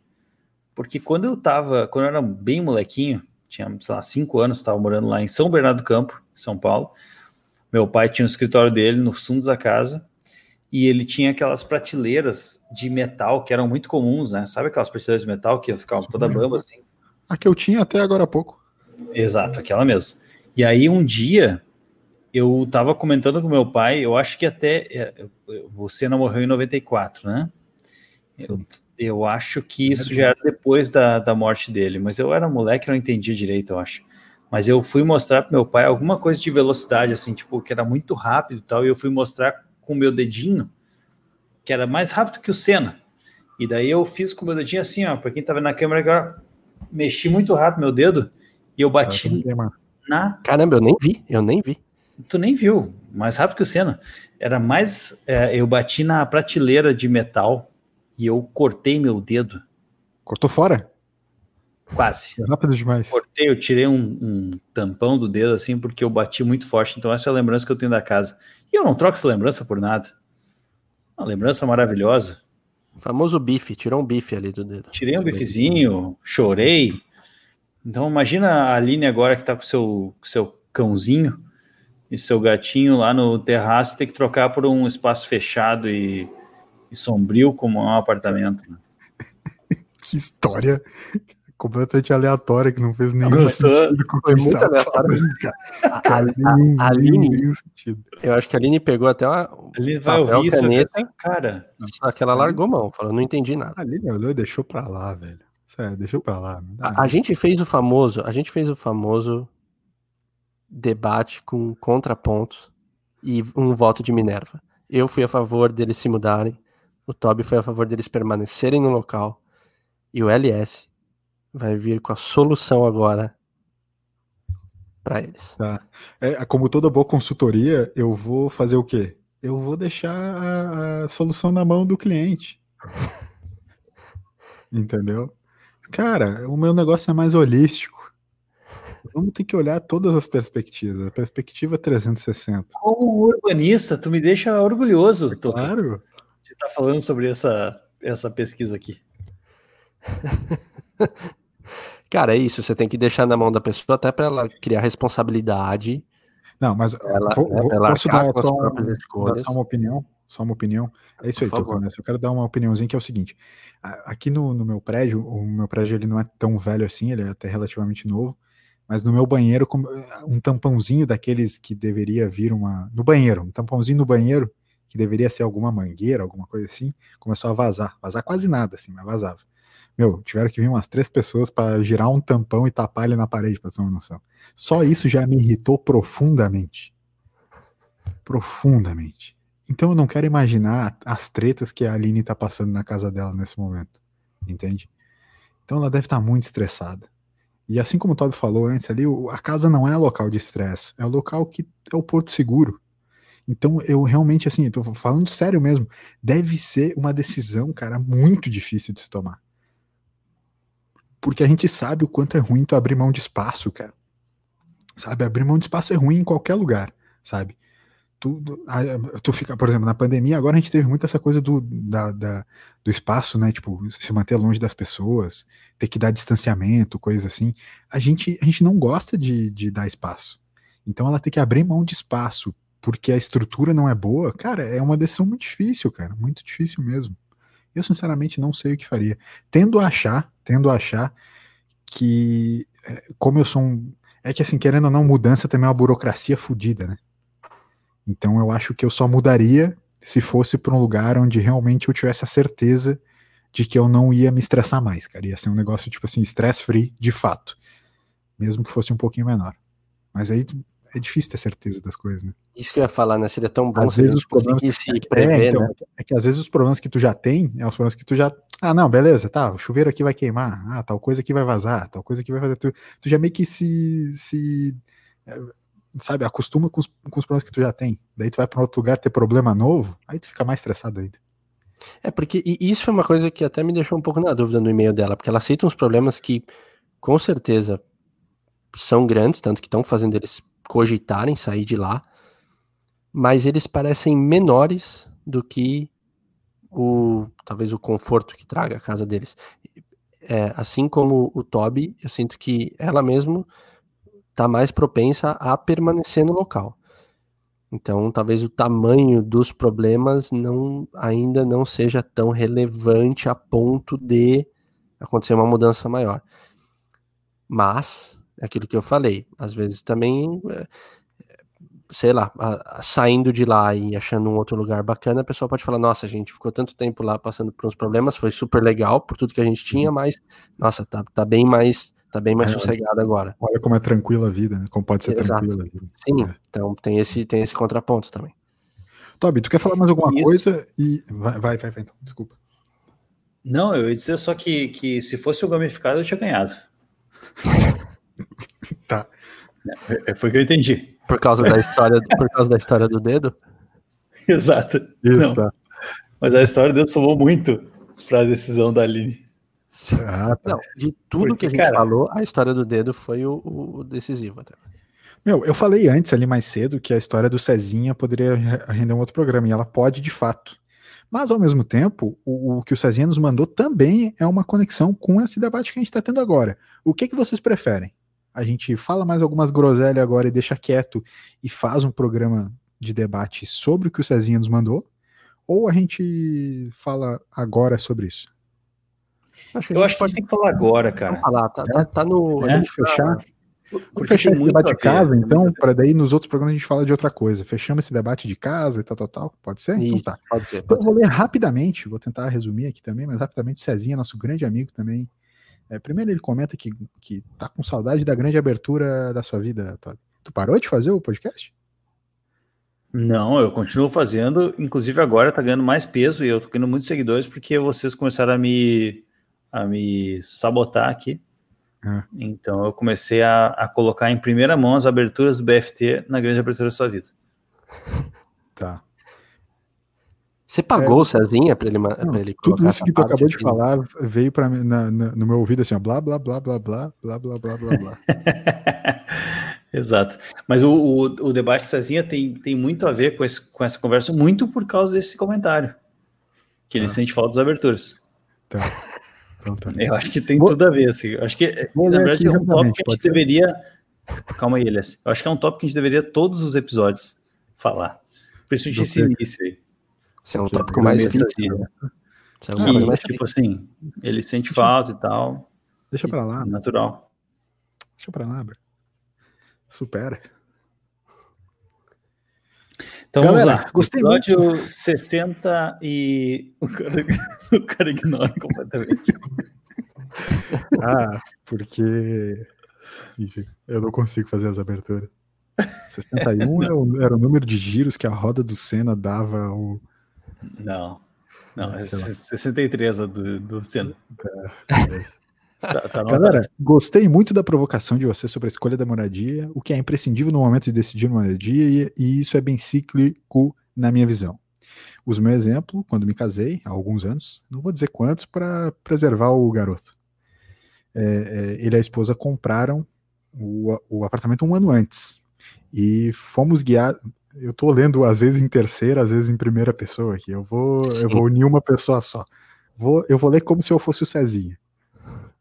Porque quando eu tava, quando eu era bem molequinho, tinha, sei lá, cinco anos, estava morando lá em São Bernardo do Campo, São Paulo. Meu pai tinha um escritório dele no fundo da casa e ele tinha aquelas prateleiras de metal que eram muito comuns, né? Sabe aquelas prateleiras de metal que ficavam toda bamba assim? A que eu tinha até agora há pouco. Exato, aquela mesmo. E aí um dia eu tava comentando com meu pai, eu acho que até é, você não morreu em 94, né? Eu, eu acho que isso já era depois da, da morte dele, mas eu era moleque, eu não entendi direito, eu acho. Mas eu fui mostrar para meu pai alguma coisa de velocidade, assim, tipo, que era muito rápido e tal, e eu fui mostrar com o meu dedinho, que era mais rápido que o Senna. E daí eu fiz com o meu dedinho assim, ó, para quem tava na câmera agora, mexi muito rápido meu dedo e eu bati na. Caramba, eu nem vi, eu nem vi. Tu nem viu, mais rápido que o Senna. Era mais. É, eu bati na prateleira de metal e eu cortei meu dedo. Cortou fora? Quase. É rápido demais. Cortei, eu tirei um, um, tampão do dedo assim, porque eu bati muito forte. Então, essa é a lembrança que eu tenho da casa. E eu não troco essa lembrança por nada. Uma lembrança maravilhosa. O famoso bife, tirou um bife ali do dedo. Tirei um bifezinho, chorei. Então, imagina a Aline agora que tá com seu, com seu cãozinho e seu gatinho lá no terraço ter que trocar por um espaço fechado e, e sombrio como é um apartamento. Né? que história completamente aleatória que não fez nenhum sentido. Foi muito aleatório. A, a, a, Aline, eu acho que a Aline pegou até uma. Aline vai papel, ouvir caneta, isso, cara. Só que ela largou mão, falou, não entendi nada. A Aline olhou e deixou pra lá, velho. Sério, deixou pra lá. A, a gente fez o famoso, a gente fez o famoso debate com contrapontos e um voto de Minerva. Eu fui a favor deles se mudarem, o Toby foi a favor deles permanecerem no local e o LS vai vir com a solução agora para eles. Tá. É, como toda boa consultoria, eu vou fazer o quê? Eu vou deixar a, a solução na mão do cliente. Entendeu? Cara, o meu negócio é mais holístico. Vamos ter que olhar todas as perspectivas. A perspectiva 360. Como urbanista, tu me deixa orgulhoso. Claro. De estar tá falando sobre essa, essa pesquisa aqui. Cara, é isso. Você tem que deixar na mão da pessoa até para ela criar responsabilidade. Não, mas ela, vou, né, vou, posso dar só, dar só uma opinião? Só uma opinião. É isso Por aí, favor. Eu quero dar uma opiniãozinha que é o seguinte. Aqui no, no meu prédio, o meu prédio ele não é tão velho assim, ele é até relativamente novo. Mas no meu banheiro, um tampãozinho daqueles que deveria vir uma. No banheiro, um tampãozinho no banheiro, que deveria ser alguma mangueira, alguma coisa assim, começou a vazar. Vazar quase nada, assim, mas vazava. Meu, tiveram que vir umas três pessoas para girar um tampão e tapar ele na parede, para ter uma noção. Só isso já me irritou profundamente. Profundamente. Então eu não quero imaginar as tretas que a Aline tá passando na casa dela nesse momento. Entende? Então ela deve estar tá muito estressada. E assim como o Todd falou antes ali, a casa não é local de estresse, é o local que é o porto seguro. Então eu realmente, assim, tô falando sério mesmo, deve ser uma decisão, cara, muito difícil de se tomar. Porque a gente sabe o quanto é ruim tu abrir mão de espaço, cara. Sabe, abrir mão de espaço é ruim em qualquer lugar, sabe? Tu, tu fica, por exemplo, na pandemia, agora a gente teve muito essa coisa do, da, da, do espaço, né? Tipo, se manter longe das pessoas, ter que dar distanciamento, coisas assim. A gente, a gente não gosta de, de dar espaço. Então ela tem que abrir mão de espaço porque a estrutura não é boa, cara, é uma decisão muito difícil, cara, muito difícil mesmo. Eu sinceramente não sei o que faria. Tendo a achar, tendo a achar que, é, como eu sou um. É que assim, querendo ou não, mudança também é uma burocracia fodida, né? Então eu acho que eu só mudaria se fosse para um lugar onde realmente eu tivesse a certeza de que eu não ia me estressar mais, cara. Ia ser um negócio tipo assim, stress free de fato. Mesmo que fosse um pouquinho menor. Mas aí é difícil ter certeza das coisas, né? Isso que eu ia falar, né? Seria tão bom às vezes os problemas que se prever, é, então, né? É que às vezes os problemas que tu já tem, é os problemas que tu já. Ah, não, beleza, tá. O chuveiro aqui vai queimar. Ah, tal coisa aqui vai vazar, tal coisa aqui vai fazer. Tu, tu já meio que se. se sabe, acostuma com os, com os problemas que tu já tem. Daí tu vai para outro lugar ter problema novo, aí tu fica mais estressado ainda. É, porque isso foi uma coisa que até me deixou um pouco na dúvida no e-mail dela, porque ela aceita uns problemas que com certeza são grandes, tanto que estão fazendo eles cogitarem sair de lá, mas eles parecem menores do que o talvez o conforto que traga a casa deles. É, assim como o Toby, eu sinto que ela mesmo está mais propensa a permanecer no local. Então, talvez o tamanho dos problemas não ainda não seja tão relevante a ponto de acontecer uma mudança maior. Mas, é aquilo que eu falei, às vezes também, é, sei lá, saindo de lá e achando um outro lugar bacana, a pessoa pode falar: nossa, a gente ficou tanto tempo lá passando por uns problemas, foi super legal por tudo que a gente tinha, uhum. mas, nossa, tá, tá bem mais Tá bem mais é, sossegado agora. Olha como é tranquila a vida, né? Como pode ser Exato. tranquila a vida. Sim, é. então tem esse, tem esse contraponto também. Toby, tu quer falar mais alguma Isso. coisa? E vai, vai, vai, vai, então, desculpa. Não, eu ia dizer só que, que se fosse o gamificado eu tinha ganhado. tá. É, foi o que eu entendi. Por causa da história, por causa da história do dedo? Exato. Isso, Não. tá. Mas a história do dedo somou muito para a decisão da Aline. Ah, tá. Não, de tudo Porque, que a gente cara, falou, a história do dedo foi o, o, decisivo até. Meu, eu falei antes ali mais cedo que a história do Cezinha poderia render um outro programa, e ela pode de fato. Mas, ao mesmo tempo, o, o que o Cezinha nos mandou também é uma conexão com esse debate que a gente está tendo agora. O que, que vocês preferem? A gente fala mais algumas groselhas agora e deixa quieto e faz um programa de debate sobre o que o Cezinha nos mandou? Ou a gente fala agora sobre isso? Acho eu acho que a gente tem que falar agora, cara. Vamos falar, tá, tá, tá no. É, a gente fechar. Vamos fechar esse debate de casa, então, para daí nos outros programas a gente fala de outra coisa. Fechamos esse debate de casa e tal, tal, tal. Pode ser? Então Isso, então tá. Pode ser. Então, pode então, eu vou ler rapidamente, vou tentar resumir aqui também, mas rapidamente, Cezinha, nosso grande amigo também. É, primeiro ele comenta que, que tá com saudade da grande abertura da sua vida, Todd. Tu parou de fazer o podcast? Não, eu continuo fazendo, inclusive agora tá ganhando mais peso e eu tô ganhando muitos seguidores porque vocês começaram a me a me sabotar aqui. É. Então eu comecei a, a, colocar em primeira mão as aberturas do BFT na grande abertura da sua vida. Tá. Você pagou é, o Cezinha para ele, não, pra ele Tudo isso que tu acabou de, de falar veio para no meu ouvido assim, ó, blá blá blá blá blá blá blá blá blá blá. Exato. Mas o, o, o debate Cezinha tem, tem muito a ver com, esse, com essa conversa, muito por causa desse comentário. Que ele ah. sente falta das aberturas. Tá. Então, tá. Eu acho que tem Vou... tudo a ver, assim. Eu acho que, Vou na verdade, é um tópico que a gente ser. deveria. Calma aí, Elias. Eu acho que é um tópico que a gente deveria todos os episódios falar. Principalmente esse início aí. Esse é um tópico mais crítico. Né? Que, mais tipo assim, ele sente falta e tal. Deixa pra lá. Natural. Deixa pra lá, bro. Supera. Então Galera, vamos lá. Gostei Episódio muito. 60 e o cara, o cara ignora completamente. ah, porque Enfim, eu não consigo fazer as aberturas. 61 era o, era o número de giros que a roda do Senna dava ao. Não. Não, é, é 63 a do, do Senna. É, é. Tá, tá Galera, gostei muito da provocação de você sobre a escolha da moradia, o que é imprescindível no momento de decidir uma moradia, e, isso é bem cíclico na minha visão. Uso meu exemplo, quando me casei, há alguns anos, não vou dizer quantos, para preservar o garoto. É, é, ele e a esposa compraram o, o apartamento um ano antes. E fomos guiados. Eu estou lendo às vezes em terceira, às vezes em primeira pessoa aqui. Eu vou, eu vou unir uma pessoa só. Vou, eu vou ler como se eu fosse o Cezinha.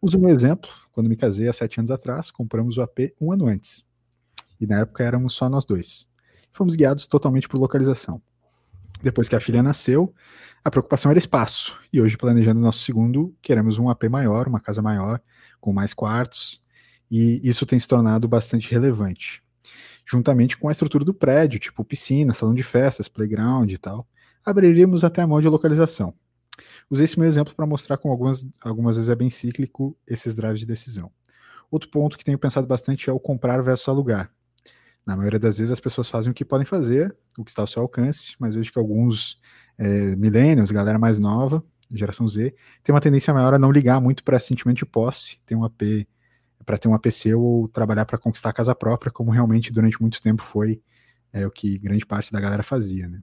Uso um exemplo. Quando me casei há sete anos atrás, compramos o AP um ano antes. E na época éramos só nós dois. Fomos guiados totalmente por localização. Depois que a filha nasceu, a preocupação era espaço. E hoje, planejando o nosso segundo, queremos um AP maior, uma casa maior, com mais quartos. E isso tem se tornado bastante relevante. Juntamente com a estrutura do prédio, tipo piscina, salão de festas, playground e tal, abriríamos até a mão de localização. Usei esse meu exemplo para mostrar como algumas, algumas vezes é bem cíclico esses drives de decisão. Outro ponto que tenho pensado bastante é o comprar versus alugar. Na maioria das vezes as pessoas fazem o que podem fazer, o que está ao seu alcance, mas vejo que alguns é, millennials, galera mais nova, geração Z, tem uma tendência maior a não ligar muito para sentimento de posse, ter um AP para ter um APC ou trabalhar para conquistar a casa própria, como realmente durante muito tempo foi é, o que grande parte da galera fazia, né?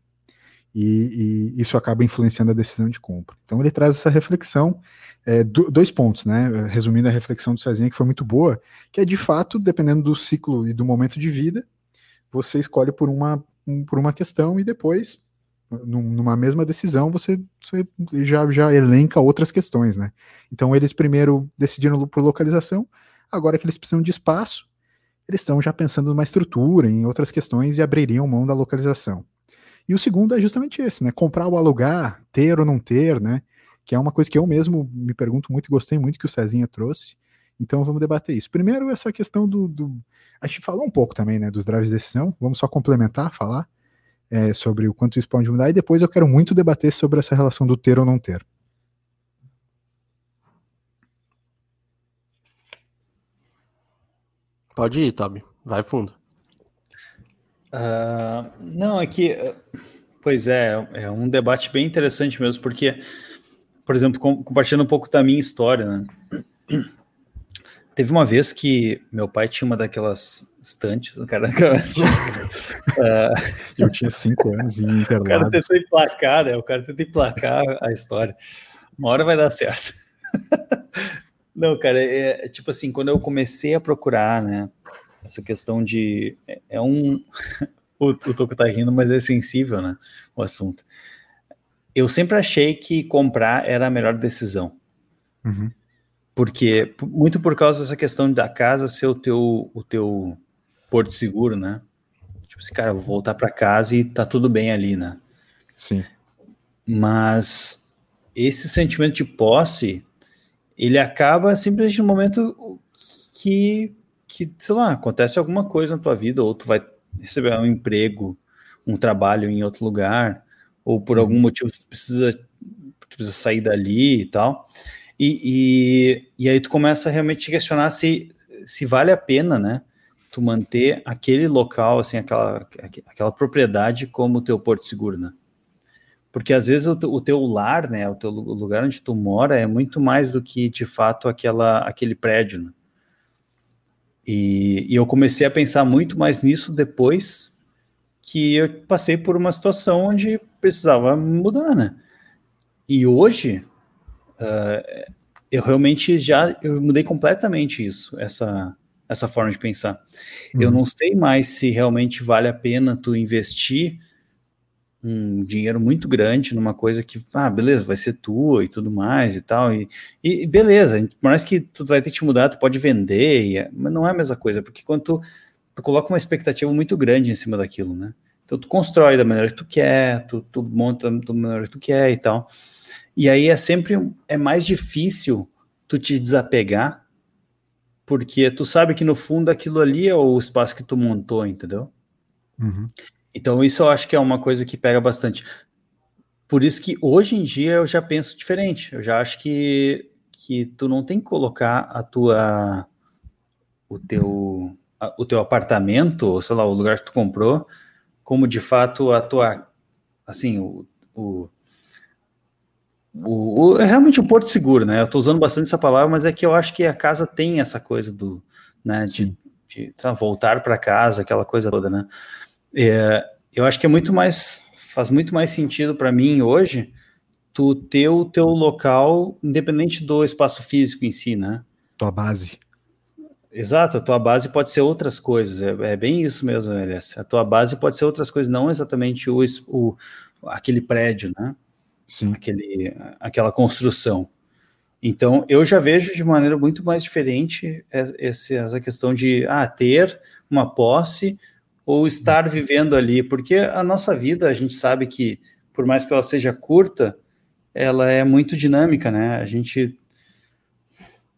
E, e, isso acaba influenciando a decisão de compra. Então ele traz essa reflexão, é, do, dois pontos, né? Resumindo a reflexão do Cezinha, que foi muito boa, que é de fato, dependendo do ciclo e do momento de vida, você escolhe por uma, um, por uma questão e depois, numa mesma decisão, você, você, já, já elenca outras questões, né? Então eles primeiro decidiram por localização, agora que eles precisam de espaço, eles estão já pensando numa estrutura, em outras questões e abririam mão da localização. E o segundo é justamente esse, né? Comprar ou alugar, ter ou não ter, né? Que é uma coisa que eu mesmo me pergunto muito e gostei muito que o Cezinha trouxe. Então vamos debater isso. Primeiro, essa questão do, do. A gente falou um pouco também, né? Dos drives de decisão. Vamos só complementar, falar é, sobre o quanto isso pode mudar. E depois eu quero muito debater sobre essa relação do ter ou não ter. Pode ir, Toby. Vai fundo. Uh, não, é que, pois é, é um debate bem interessante mesmo, porque, por exemplo, com, compartilhando um pouco da minha história, né? Teve uma vez que meu pai tinha uma daquelas estantes, cara, uh, eu tinha cinco anos em O cara tentou emplacar, né? O cara tentou emplacar a história. Uma hora vai dar certo. Não, cara, é, é, tipo assim, quando eu comecei a procurar, né, essa questão de. É, é um. o, o Toco tá rindo, mas é sensível, né? O assunto. Eu sempre achei que comprar era a melhor decisão. Uhum. Porque, muito por causa dessa questão da casa ser o teu, o teu porto seguro, né? Tipo assim, cara, eu vou voltar para casa e tá tudo bem ali, né? Sim. Mas esse sentimento de posse, ele acaba simplesmente no momento que que, sei lá, acontece alguma coisa na tua vida, ou tu vai receber um emprego, um trabalho em outro lugar, ou por algum uhum. motivo tu precisa, tu precisa sair dali e tal. E, e, e aí tu começa a realmente te questionar se, se vale a pena, né? Tu manter aquele local, assim, aquela, aquela propriedade como teu porto seguro, né? Porque às vezes o, o teu lar, né, o teu lugar onde tu mora é muito mais do que de fato aquela, aquele prédio, né? E, e, eu comecei a pensar muito mais nisso depois que eu passei por uma situação onde precisava mudar, né? E hoje uh, eu realmente já eu mudei completamente isso, essa essa forma de pensar. Uhum. Eu não sei mais se realmente vale a pena tu investir um dinheiro muito grande numa coisa que, ah, beleza, vai ser tua e tudo mais e tal, e, e beleza, por mais que tu vai ter que te mudar, tu pode vender, e, é, mas não é a mesma coisa, porque quando tu, tu coloca uma expectativa muito grande em cima daquilo, né? Então tu constrói da maneira que tu quer, tu, tu monta da maneira que tu quer e tal. E aí é sempre é mais difícil tu te desapegar, porque tu sabe que no fundo aquilo ali é o espaço que tu montou, entendeu? Uhum. Então isso eu acho que é uma coisa que pega bastante. Por isso que hoje em dia eu já penso diferente. Eu já acho que, que tu não tem que colocar a tua o teu a, o teu apartamento, ou sei lá, o lugar que tu comprou, como de fato a tua assim, o, o o, o, é realmente o porto seguro, né? Eu estou usando bastante essa palavra, mas é que eu acho que a casa tem essa coisa do, né, de, de sabe, voltar para casa, aquela coisa toda, né? É, eu acho que é muito mais, faz muito mais sentido para mim hoje, tu ter o teu local, independente do espaço físico em si, né? Tua base. Exato, a tua base pode ser outras coisas, é, é bem isso mesmo, Elias. A tua base pode ser outras coisas, não exatamente o, o aquele prédio, né? Sim. Aquele, aquela construção. Então, eu já vejo de maneira muito mais diferente essa questão de ah, ter uma posse ou estar vivendo ali, porque a nossa vida, a gente sabe que, por mais que ela seja curta, ela é muito dinâmica, né? A gente.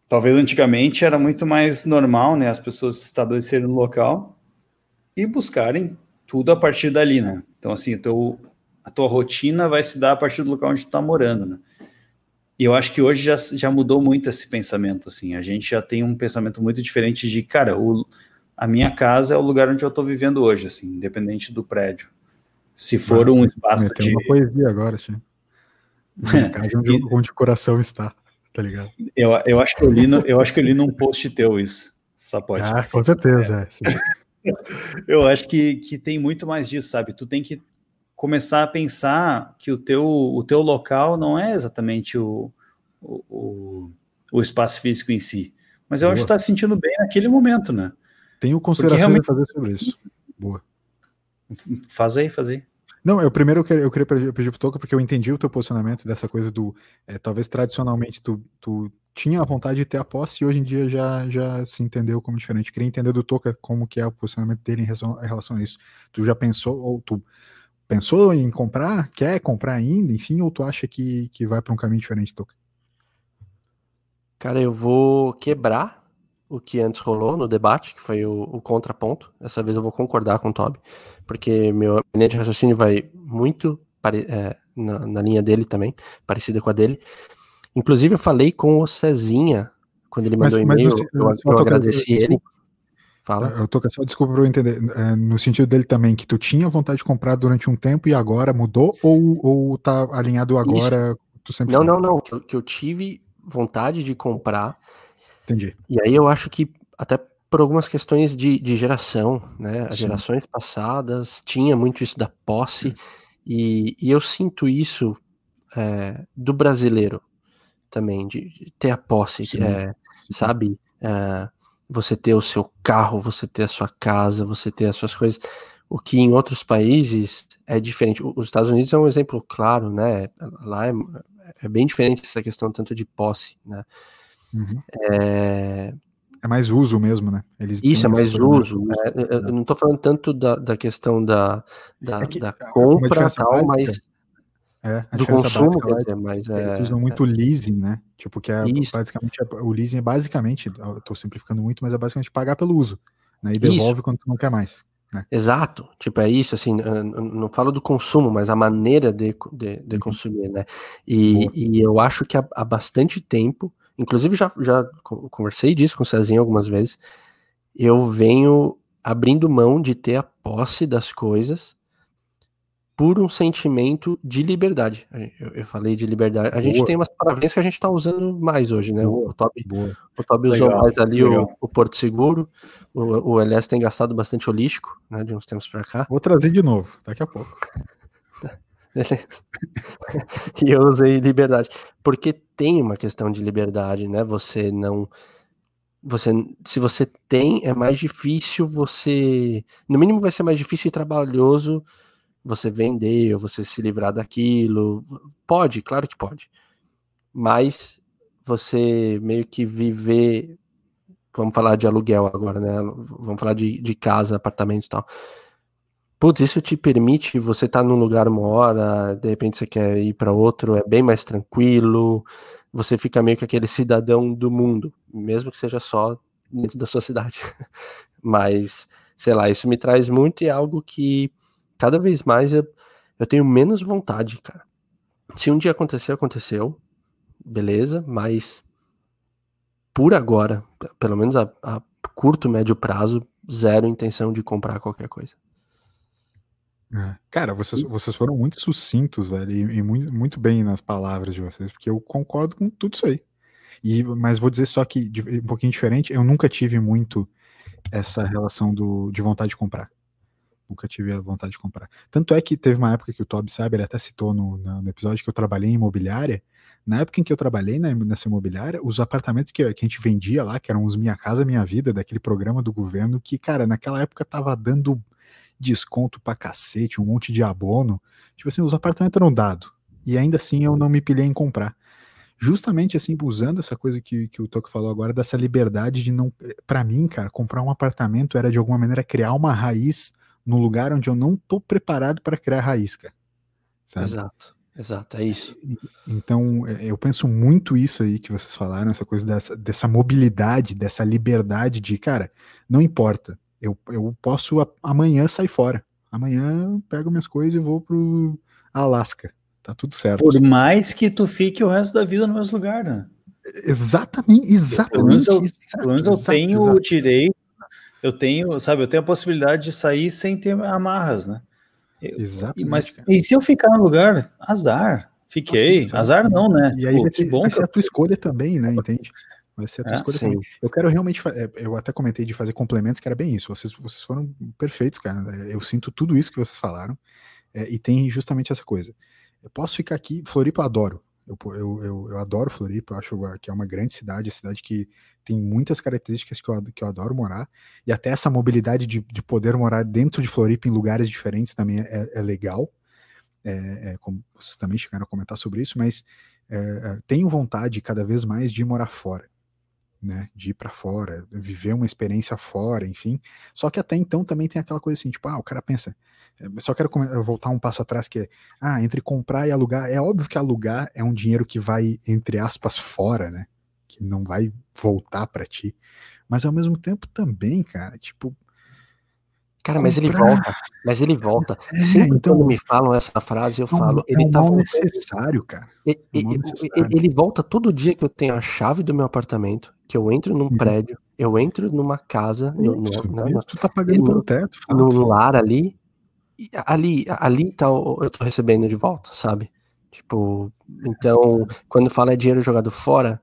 Talvez antigamente era muito mais normal, né? As pessoas se estabelecerem no local e buscarem tudo a partir dali, né? Então, assim, teu, a tua rotina vai se dar a partir do local onde tu está morando, né? E eu acho que hoje já, já mudou muito esse pensamento, assim. A gente já tem um pensamento muito diferente de, cara, o, a minha casa é o lugar onde eu estou vivendo hoje, assim, independente do prédio. Se for ah, um espaço de... uma poesia agora, sim. Minha casa onde, onde o coração está, tá ligado? Eu, eu, acho que eu, li no, eu acho que eu li num post teu isso, só pode. Ah, com certeza, é. eu acho que, que tem muito mais disso, sabe? Tu tem que começar a pensar que o teu, o teu local não é exatamente o, o, o espaço físico em si, mas é onde está se sentindo bem naquele momento, né? Tenho considerações realmente... a fazer sobre isso. Boa. Faz aí, faz aí. Não, eu primeiro eu queria, eu queria pedir, pro Toca, porque eu entendi o teu posicionamento dessa coisa do. É, talvez tradicionalmente tu, tu tinha a vontade de ter a posse e hoje em dia já, já se entendeu como diferente. Eu queria entender do Toca como que é o posicionamento dele em relação, em relação a isso. Tu já pensou, ou tu pensou em comprar? Quer comprar ainda? Enfim, ou tu acha que, que vai para um caminho diferente, Toca? Cara, eu vou quebrar o que antes rolou no debate, que foi o, o contraponto. Dessa vez eu vou concordar com o Toby, porque meu linha de raciocínio vai muito é, na, na, linha dele também, parecida com a dele. Inclusive, eu falei com o Cezinha quando ele mandou e-mail, eu, eu, eu agradeci ele. Fala. Eu tô só desculpa para eu entender. É, no sentido dele também, que tu tinha vontade de comprar durante um tempo e agora mudou, ou, ou tá alinhado agora? Tu sempre não, não, não. Que eu, que eu tive vontade de comprar. Entendi. E aí eu acho que até por algumas questões de, de geração, né? As Sim. gerações passadas tinha muito isso da posse, e, e eu sinto isso é, do brasileiro também, de, de ter a posse, é, sabe? É, você ter o seu carro, você ter a sua casa, você ter as suas coisas, o que em outros países é diferente. Os Estados Unidos é um exemplo claro, né? Lá é, é bem diferente essa questão tanto de posse, né? Uhum. É... é... mais uso mesmo, né? Eles Isso, é mais uso. Né? Eu não estou falando tanto da, da questão da, da, é que, da compra tal, básica. mas é, do consumo, quer dizer, mas é, eles usam muito é, leasing, né? Tipo, que é isso. basicamente, o leasing é basicamente, tô simplificando muito, mas é basicamente pagar pelo uso, né? E devolve isso. quando tu não quer mais. Né? Exato, tipo, é isso, assim, não falo do consumo, mas a maneira de, de, de uhum. consumir, né? E, e, eu acho que há, há, bastante tempo, inclusive já, já conversei disso com o Cezinho algumas vezes, eu venho abrindo mão de ter a posse das coisas por um sentimento de liberdade. Eu, eu falei de liberdade. A boa. gente tem umas palavrinhas que a gente está usando mais hoje, né? Boa, o Toby, o Toby usou mais ali o, o, Porto Seguro. O, o LS tem gastado bastante holístico, né? De uns tempos para cá. Vou trazer de novo, daqui a pouco. e eu usei liberdade. Porque tem uma questão de liberdade, né? Você não você, se você tem, é mais difícil você, no mínimo vai ser mais difícil e trabalhoso você vender ou você se livrar daquilo. Pode, claro que pode. Mas você meio que viver, vamos falar de aluguel agora, né? Vamos falar de, de casa, apartamento e tal. Putz, isso te permite você estar tá num lugar uma hora, de repente você quer ir para outro, é bem mais tranquilo você fica meio que aquele cidadão do mundo, mesmo que seja só dentro da sua cidade. Mas, sei lá, isso me traz muito e é algo que cada vez mais eu, eu tenho menos vontade, cara. Se um dia acontecer, aconteceu, beleza, mas por agora, pelo menos a, a curto, médio prazo, zero intenção de comprar qualquer coisa. É. Cara, vocês, vocês foram muito sucintos, velho, e, e, muito, muito bem nas palavras de vocês, porque eu concordo com tudo isso aí. E, mas vou dizer só que, um pouquinho diferente, eu nunca tive muito essa relação do, de vontade de comprar. Nunca tive a vontade de comprar. Tanto é que teve uma época que o Toby sabe, ele até citou no, no episódio que eu trabalhei em imobiliária. Na época em que eu trabalhei na, nessa imobiliária, os apartamentos que, que a gente vendia lá, que eram os Minha Casa Minha Vida, daquele programa do governo, que, cara, naquela época tava dando desconto pra cacete, um monte de abono. Tipo assim, os apartamentos eram dados. E ainda assim eu não me pilhei em comprar. Justamente assim, usando essa coisa que, que o Toco falou agora, dessa liberdade de não. para mim, cara, comprar um apartamento era de alguma maneira criar uma raiz no lugar onde eu não tô preparado para criar raiz, cara. Sabe? Exato. Exato, é isso. Então, é, eu penso muito isso aí que vocês falaram, essa coisa dessa, dessa mobilidade, dessa liberdade de, cara, não importa, eu, eu posso a, amanhã sair fora. Amanhã pego minhas coisas e vou pro Alasca. Tá tudo certo. Por mais que tu fique o resto da vida no mesmo lugar, né? Exatamente, exatamente. Pelo menos eu, pelo menos eu tenho exato. o direito, eu tenho, sabe, eu tenho a possibilidade de sair sem ter amarras, né? Exatamente. Mas e se eu ficar no lugar, azar. Fiquei, azar não, né? E aí Pô, vai, ser, bom vai ser a tua escolha também, né? Entende? Vai ser a tua é, escolha também. Eu quero realmente. É, eu até comentei de fazer complementos, que era bem isso. Vocês, vocês foram perfeitos, cara. É, eu sinto tudo isso que vocês falaram. É, e tem justamente essa coisa. Eu posso ficar aqui. Floripa eu adoro. Eu, eu, eu, eu, adoro Floripa, eu acho que é uma grande cidade, é cidade que tem muitas características que eu, que eu adoro morar, e até essa mobilidade de, de poder morar dentro de Floripa em lugares diferentes também é, é legal, é, é, como vocês também chegaram a comentar sobre isso, mas é, tenho vontade cada vez mais de morar fora né, de ir para fora, viver uma experiência fora, enfim. Só que até então também tem aquela coisa assim, tipo, ah, o cara pensa, eh, só quero voltar um passo atrás que é, ah, entre comprar e alugar, é óbvio que alugar é um dinheiro que vai entre aspas fora, né? Que não vai voltar para ti. Mas ao mesmo tempo também, cara, tipo, Cara, mas ele volta, mas ele volta. É, Sempre então, quando me falam essa frase, eu falo, é ele um tá voltando. necessário, cara. Ele, é um necessário. ele, volta todo dia que eu tenho a chave do meu apartamento, que eu entro num uhum. prédio, eu entro numa casa, no, no, no, tu tá pagando pelo teto, no lar ali, ali, ali tá, eu tô recebendo de volta, sabe? Tipo, então, quando fala é dinheiro jogado fora,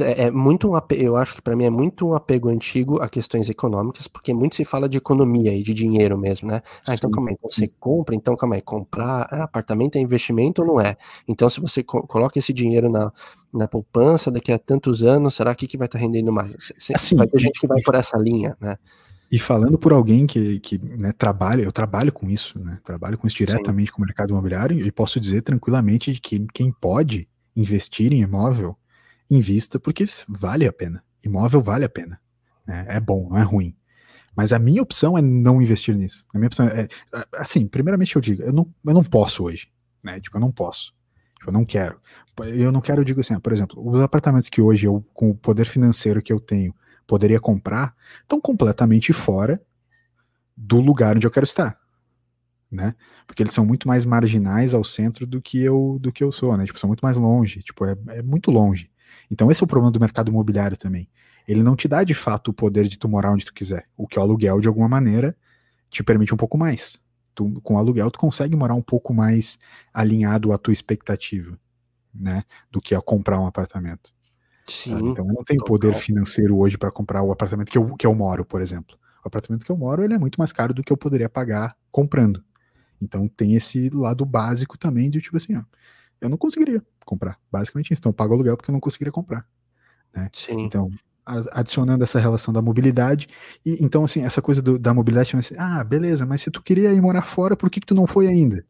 é, é, muito um apego, eu acho que para mim é muito um apego antigo a questões econômicas, porque muito se fala de economia e de dinheiro mesmo, né? Ah, então calma aí, então você compra, então calma aí, comprar ah, apartamento é investimento ou não é? Então se você co coloca esse dinheiro na, na poupança daqui a tantos anos, será que, que vai estar tá rendendo mais? assim, vai ter gente que vai por essa linha, né? E falando por alguém que, que né, trabalha, eu trabalho com isso, né? Trabalho com isso diretamente Sim. com o mercado imobiliário e posso dizer tranquilamente que quem pode investir em imóvel invista porque vale a pena. Imóvel vale a pena. Né? É bom, não é ruim. Mas a minha opção é não investir nisso. A minha opção é, assim, primeiramente eu digo, eu não, eu não posso hoje, né? Tipo, eu não posso. Tipo, eu não quero. Eu não quero, eu digo assim, por exemplo, os apartamentos que hoje eu, com o poder financeiro que eu tenho, poderia comprar, estão completamente fora do lugar onde eu quero estar, né? Porque eles são muito mais marginais ao centro do que eu do que eu sou, né? Tipo, são muito mais longe, tipo, é, é muito longe. Então esse é o problema do mercado imobiliário também. Ele não te dá de fato o poder de tu morar onde tu quiser. O que é o aluguel, de alguma maneira, te permite um pouco mais. Tu, com o aluguel, tu consegue morar um pouco mais alinhado à tua expectativa, né? Do que a comprar um apartamento. Sim. Sabe? Então eu não tenho poder financeiro hoje para comprar o apartamento que eu, que eu moro, por exemplo. O apartamento que eu moro ele é muito mais caro do que eu poderia pagar comprando. Então tem esse lado básico também de tipo assim, ó, eu não conseguiria comprar. Basicamente isso. Então eu pago aluguel porque eu não conseguiria comprar. Né? Sim. Então, adicionando essa relação da mobilidade. E então, assim, essa coisa do, da mobilidade, assim, ah, beleza, mas se tu queria ir morar fora, por que, que tu não foi ainda?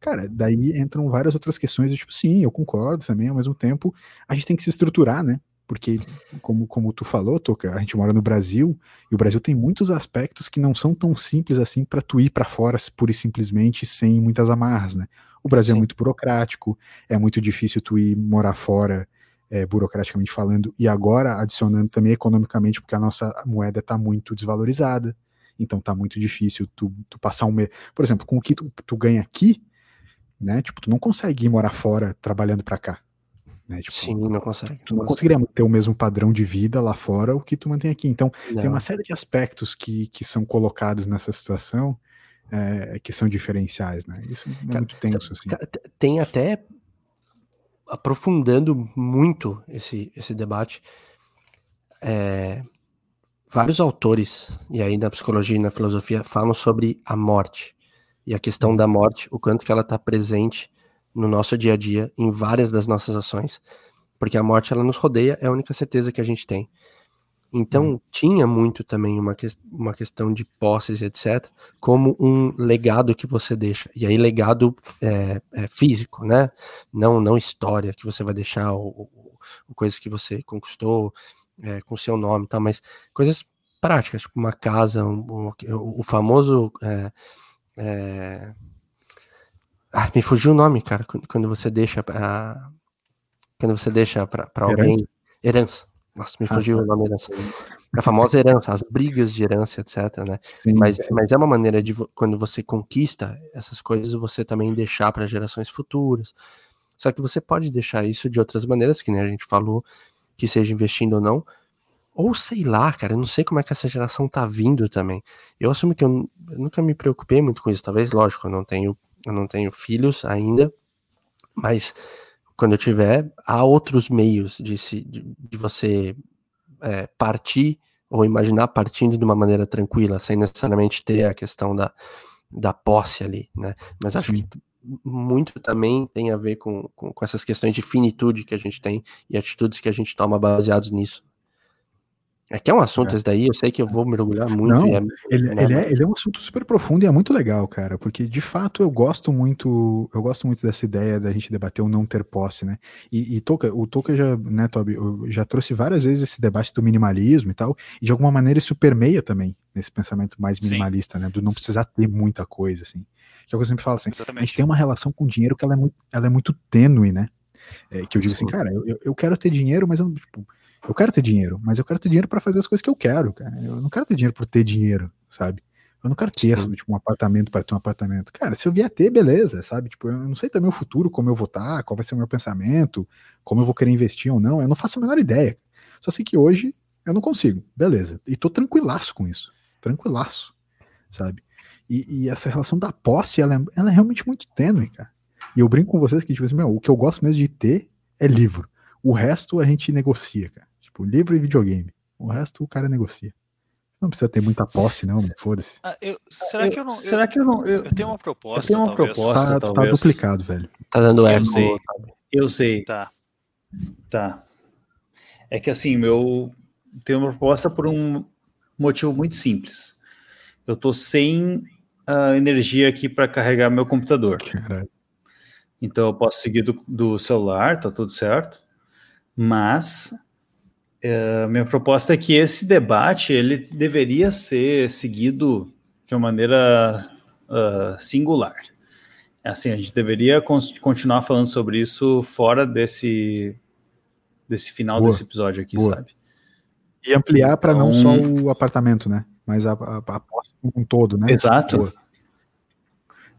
Cara, daí entram várias outras questões do tipo, sim, eu concordo também, ao mesmo tempo, a gente tem que se estruturar, né? Porque, como, como tu falou, Toca, a gente mora no Brasil, e o Brasil tem muitos aspectos que não são tão simples assim para tu ir para fora pura e simplesmente sem muitas amarras, né? O Brasil é Sim. é muito burocrático, é muito difícil tu ir morar fora é, burocraticamente falando, e agora adicionando também economicamente, porque a nossa moeda está muito desvalorizada, então tá muito difícil tu, tu passar um mês. Por exemplo, com o que tu, tu, ganha aqui, né? Tipo, tu não consegue ir morar fora trabalhando para cá. Né? Tipo, Sim, não consegue. Tu não conseguiria ter o mesmo padrão de vida lá fora o que tu mantém aqui. Então, não. tem uma série de aspectos que, que são colocados nessa situação é, que são diferenciais, né? Isso é cara, muito tenso, assim. Tem até aprofundando muito esse, esse debate, é, vários autores, e aí na psicologia e na filosofia, falam sobre a morte. E a questão da morte, o quanto que ela está presente no nosso dia a dia, em várias das nossas ações. Porque a morte, ela nos rodeia, é a única certeza que a gente tem. Então, hum. tinha muito também uma, que, uma questão de posses, etc., como um legado que você deixa. E aí, legado é, é físico, né? Não, não história que você vai deixar, ou, ou coisas que você conquistou é, com seu nome, tá? mas coisas práticas, tipo uma casa, um, um, o famoso. É, é, ah, me fugiu o nome, cara, quando você deixa. A, quando você deixa para alguém. Herança. Nossa, me ah, fugiu ah, tá. o nome dessa. A famosa herança, as brigas de herança, etc, né? Sim, mas, sim. mas é uma maneira de, quando você conquista essas coisas, você também deixar para gerações futuras. Só que você pode deixar isso de outras maneiras, que nem a gente falou, que seja investindo ou não. Ou sei lá, cara, eu não sei como é que essa geração tá vindo também. Eu assumo que eu, eu nunca me preocupei muito com isso. Talvez, lógico, eu não tenho, eu não tenho filhos ainda, mas quando eu tiver, há outros meios de, se, de, de você é, partir ou imaginar partindo de uma maneira tranquila, sem necessariamente ter a questão da, da posse ali, né? Mas acho Sim. que muito também tem a ver com, com, com, essas questões de finitude que a gente tem e atitudes que a gente toma baseados nisso. É que é um assunto é. esse daí, eu sei que eu vou mergulhar muito. Não, é, ele, né? ele, é, ele é um assunto super profundo e é muito legal, cara, porque de fato eu gosto muito, eu gosto muito dessa ideia da gente debater o não ter posse, né? E, e Toca, o Toca já, né, Toby, já trouxe várias vezes esse debate do minimalismo e tal, e de alguma maneira isso permeia também nesse pensamento mais minimalista, Sim. né? Do não precisar ter muita coisa, assim. Que é o que eu sempre falo assim, Exatamente. a gente tem uma relação com dinheiro que ela é muito, ela é muito tênue, né? É, que eu digo assim, Sim. assim, cara, eu, eu quero ter dinheiro, mas eu, tipo, eu quero ter dinheiro, mas eu quero ter dinheiro para fazer as coisas que eu quero, cara. Eu não quero ter dinheiro por ter dinheiro, sabe? Eu não quero ter tipo, um apartamento para ter um apartamento. Cara, se eu vier ter, beleza, sabe? Tipo, eu não sei também o futuro, como eu vou estar, tá, qual vai ser o meu pensamento, como eu vou querer investir ou não. Eu não faço a menor ideia. Só sei que hoje eu não consigo, beleza. E tô tranquilaço com isso. Tranquilaço, sabe? E, e essa relação da posse, ela é, ela é realmente muito tênue, cara. E eu brinco com vocês que, tipo assim, meu, o que eu gosto mesmo de ter é livro. O resto a gente negocia, cara. Tipo, livro e videogame. O resto o cara negocia. Não precisa ter muita posse, não, foda-se. Ah, será, que eu não, será que eu não. Eu, eu tenho uma proposta. Eu tenho uma talvez. proposta. Tá, tá, duplicado, velho. Tá dando eco. Eu sei. Eu sei. Tá. Tá. É que assim, meu. Tenho uma proposta por um motivo muito simples. Eu tô sem a energia aqui para carregar meu computador. Caralho. Então eu posso seguir do, do celular, tá tudo certo. Mas é, minha proposta é que esse debate ele deveria ser seguido de uma maneira uh, singular. É assim, a gente deveria continuar falando sobre isso fora desse desse final boa, desse episódio aqui, boa. sabe? E ampliar para então, não só o apartamento, né? Mas a, a, a como um todo, né? Exato. Boa.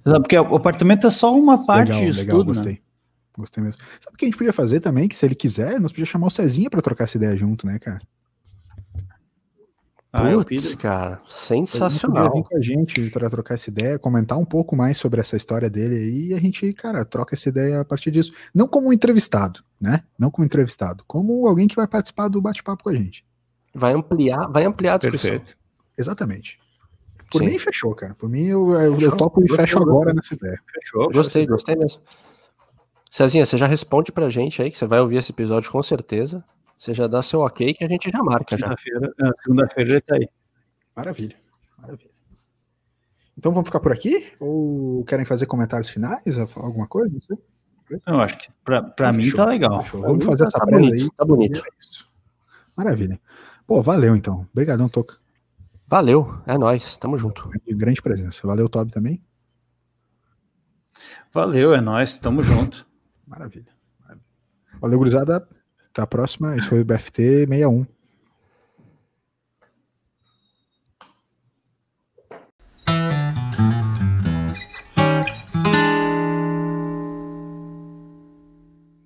Exato, porque o apartamento é só uma parte legal, disso legal, tudo, né? gostei. né? Gostei mesmo. Sabe o que a gente podia fazer também? Que se ele quiser, nós podíamos chamar o Cezinha para trocar essa ideia junto, né, cara? Ah, Putz, cara, sensacional. Ele vir com a gente para trocar essa ideia, comentar um pouco mais sobre essa história dele aí, e a gente, cara, troca essa ideia a partir disso. Não como um entrevistado, né? Não como entrevistado, como alguém que vai participar do bate-papo com a gente. Vai ampliar, vai ampliar a discussão. Perfeito. Exatamente. Por Sim. mim, fechou, cara. Por mim, eu, eu, eu topo e fecho agora nessa ideia. Fechou. Gostei, gostei mesmo. Cezinha, você já responde pra gente aí, que você vai ouvir esse episódio com certeza. Você já dá seu ok que a gente já marca já. Segunda-feira é, segunda-feira ele tá aí. Maravilha, maravilha. Então vamos ficar por aqui? Ou querem fazer comentários finais? Alguma coisa? Não sei. Eu acho que pra, pra Então mim fechou, tá legal. fechou. Vamos fazer essa Tá presa bonito, aí. tá bonito. Maravilha. Pô, valeu então. Obrigadão, Toca. Valeu, é nóis, tamo junto. Grande presença. Valeu, Toby também. Valeu, é nóis, tamo junto. Maravilha. Maravilha. Valeu, gurizada. Até a próxima. Esse foi o BFT 61.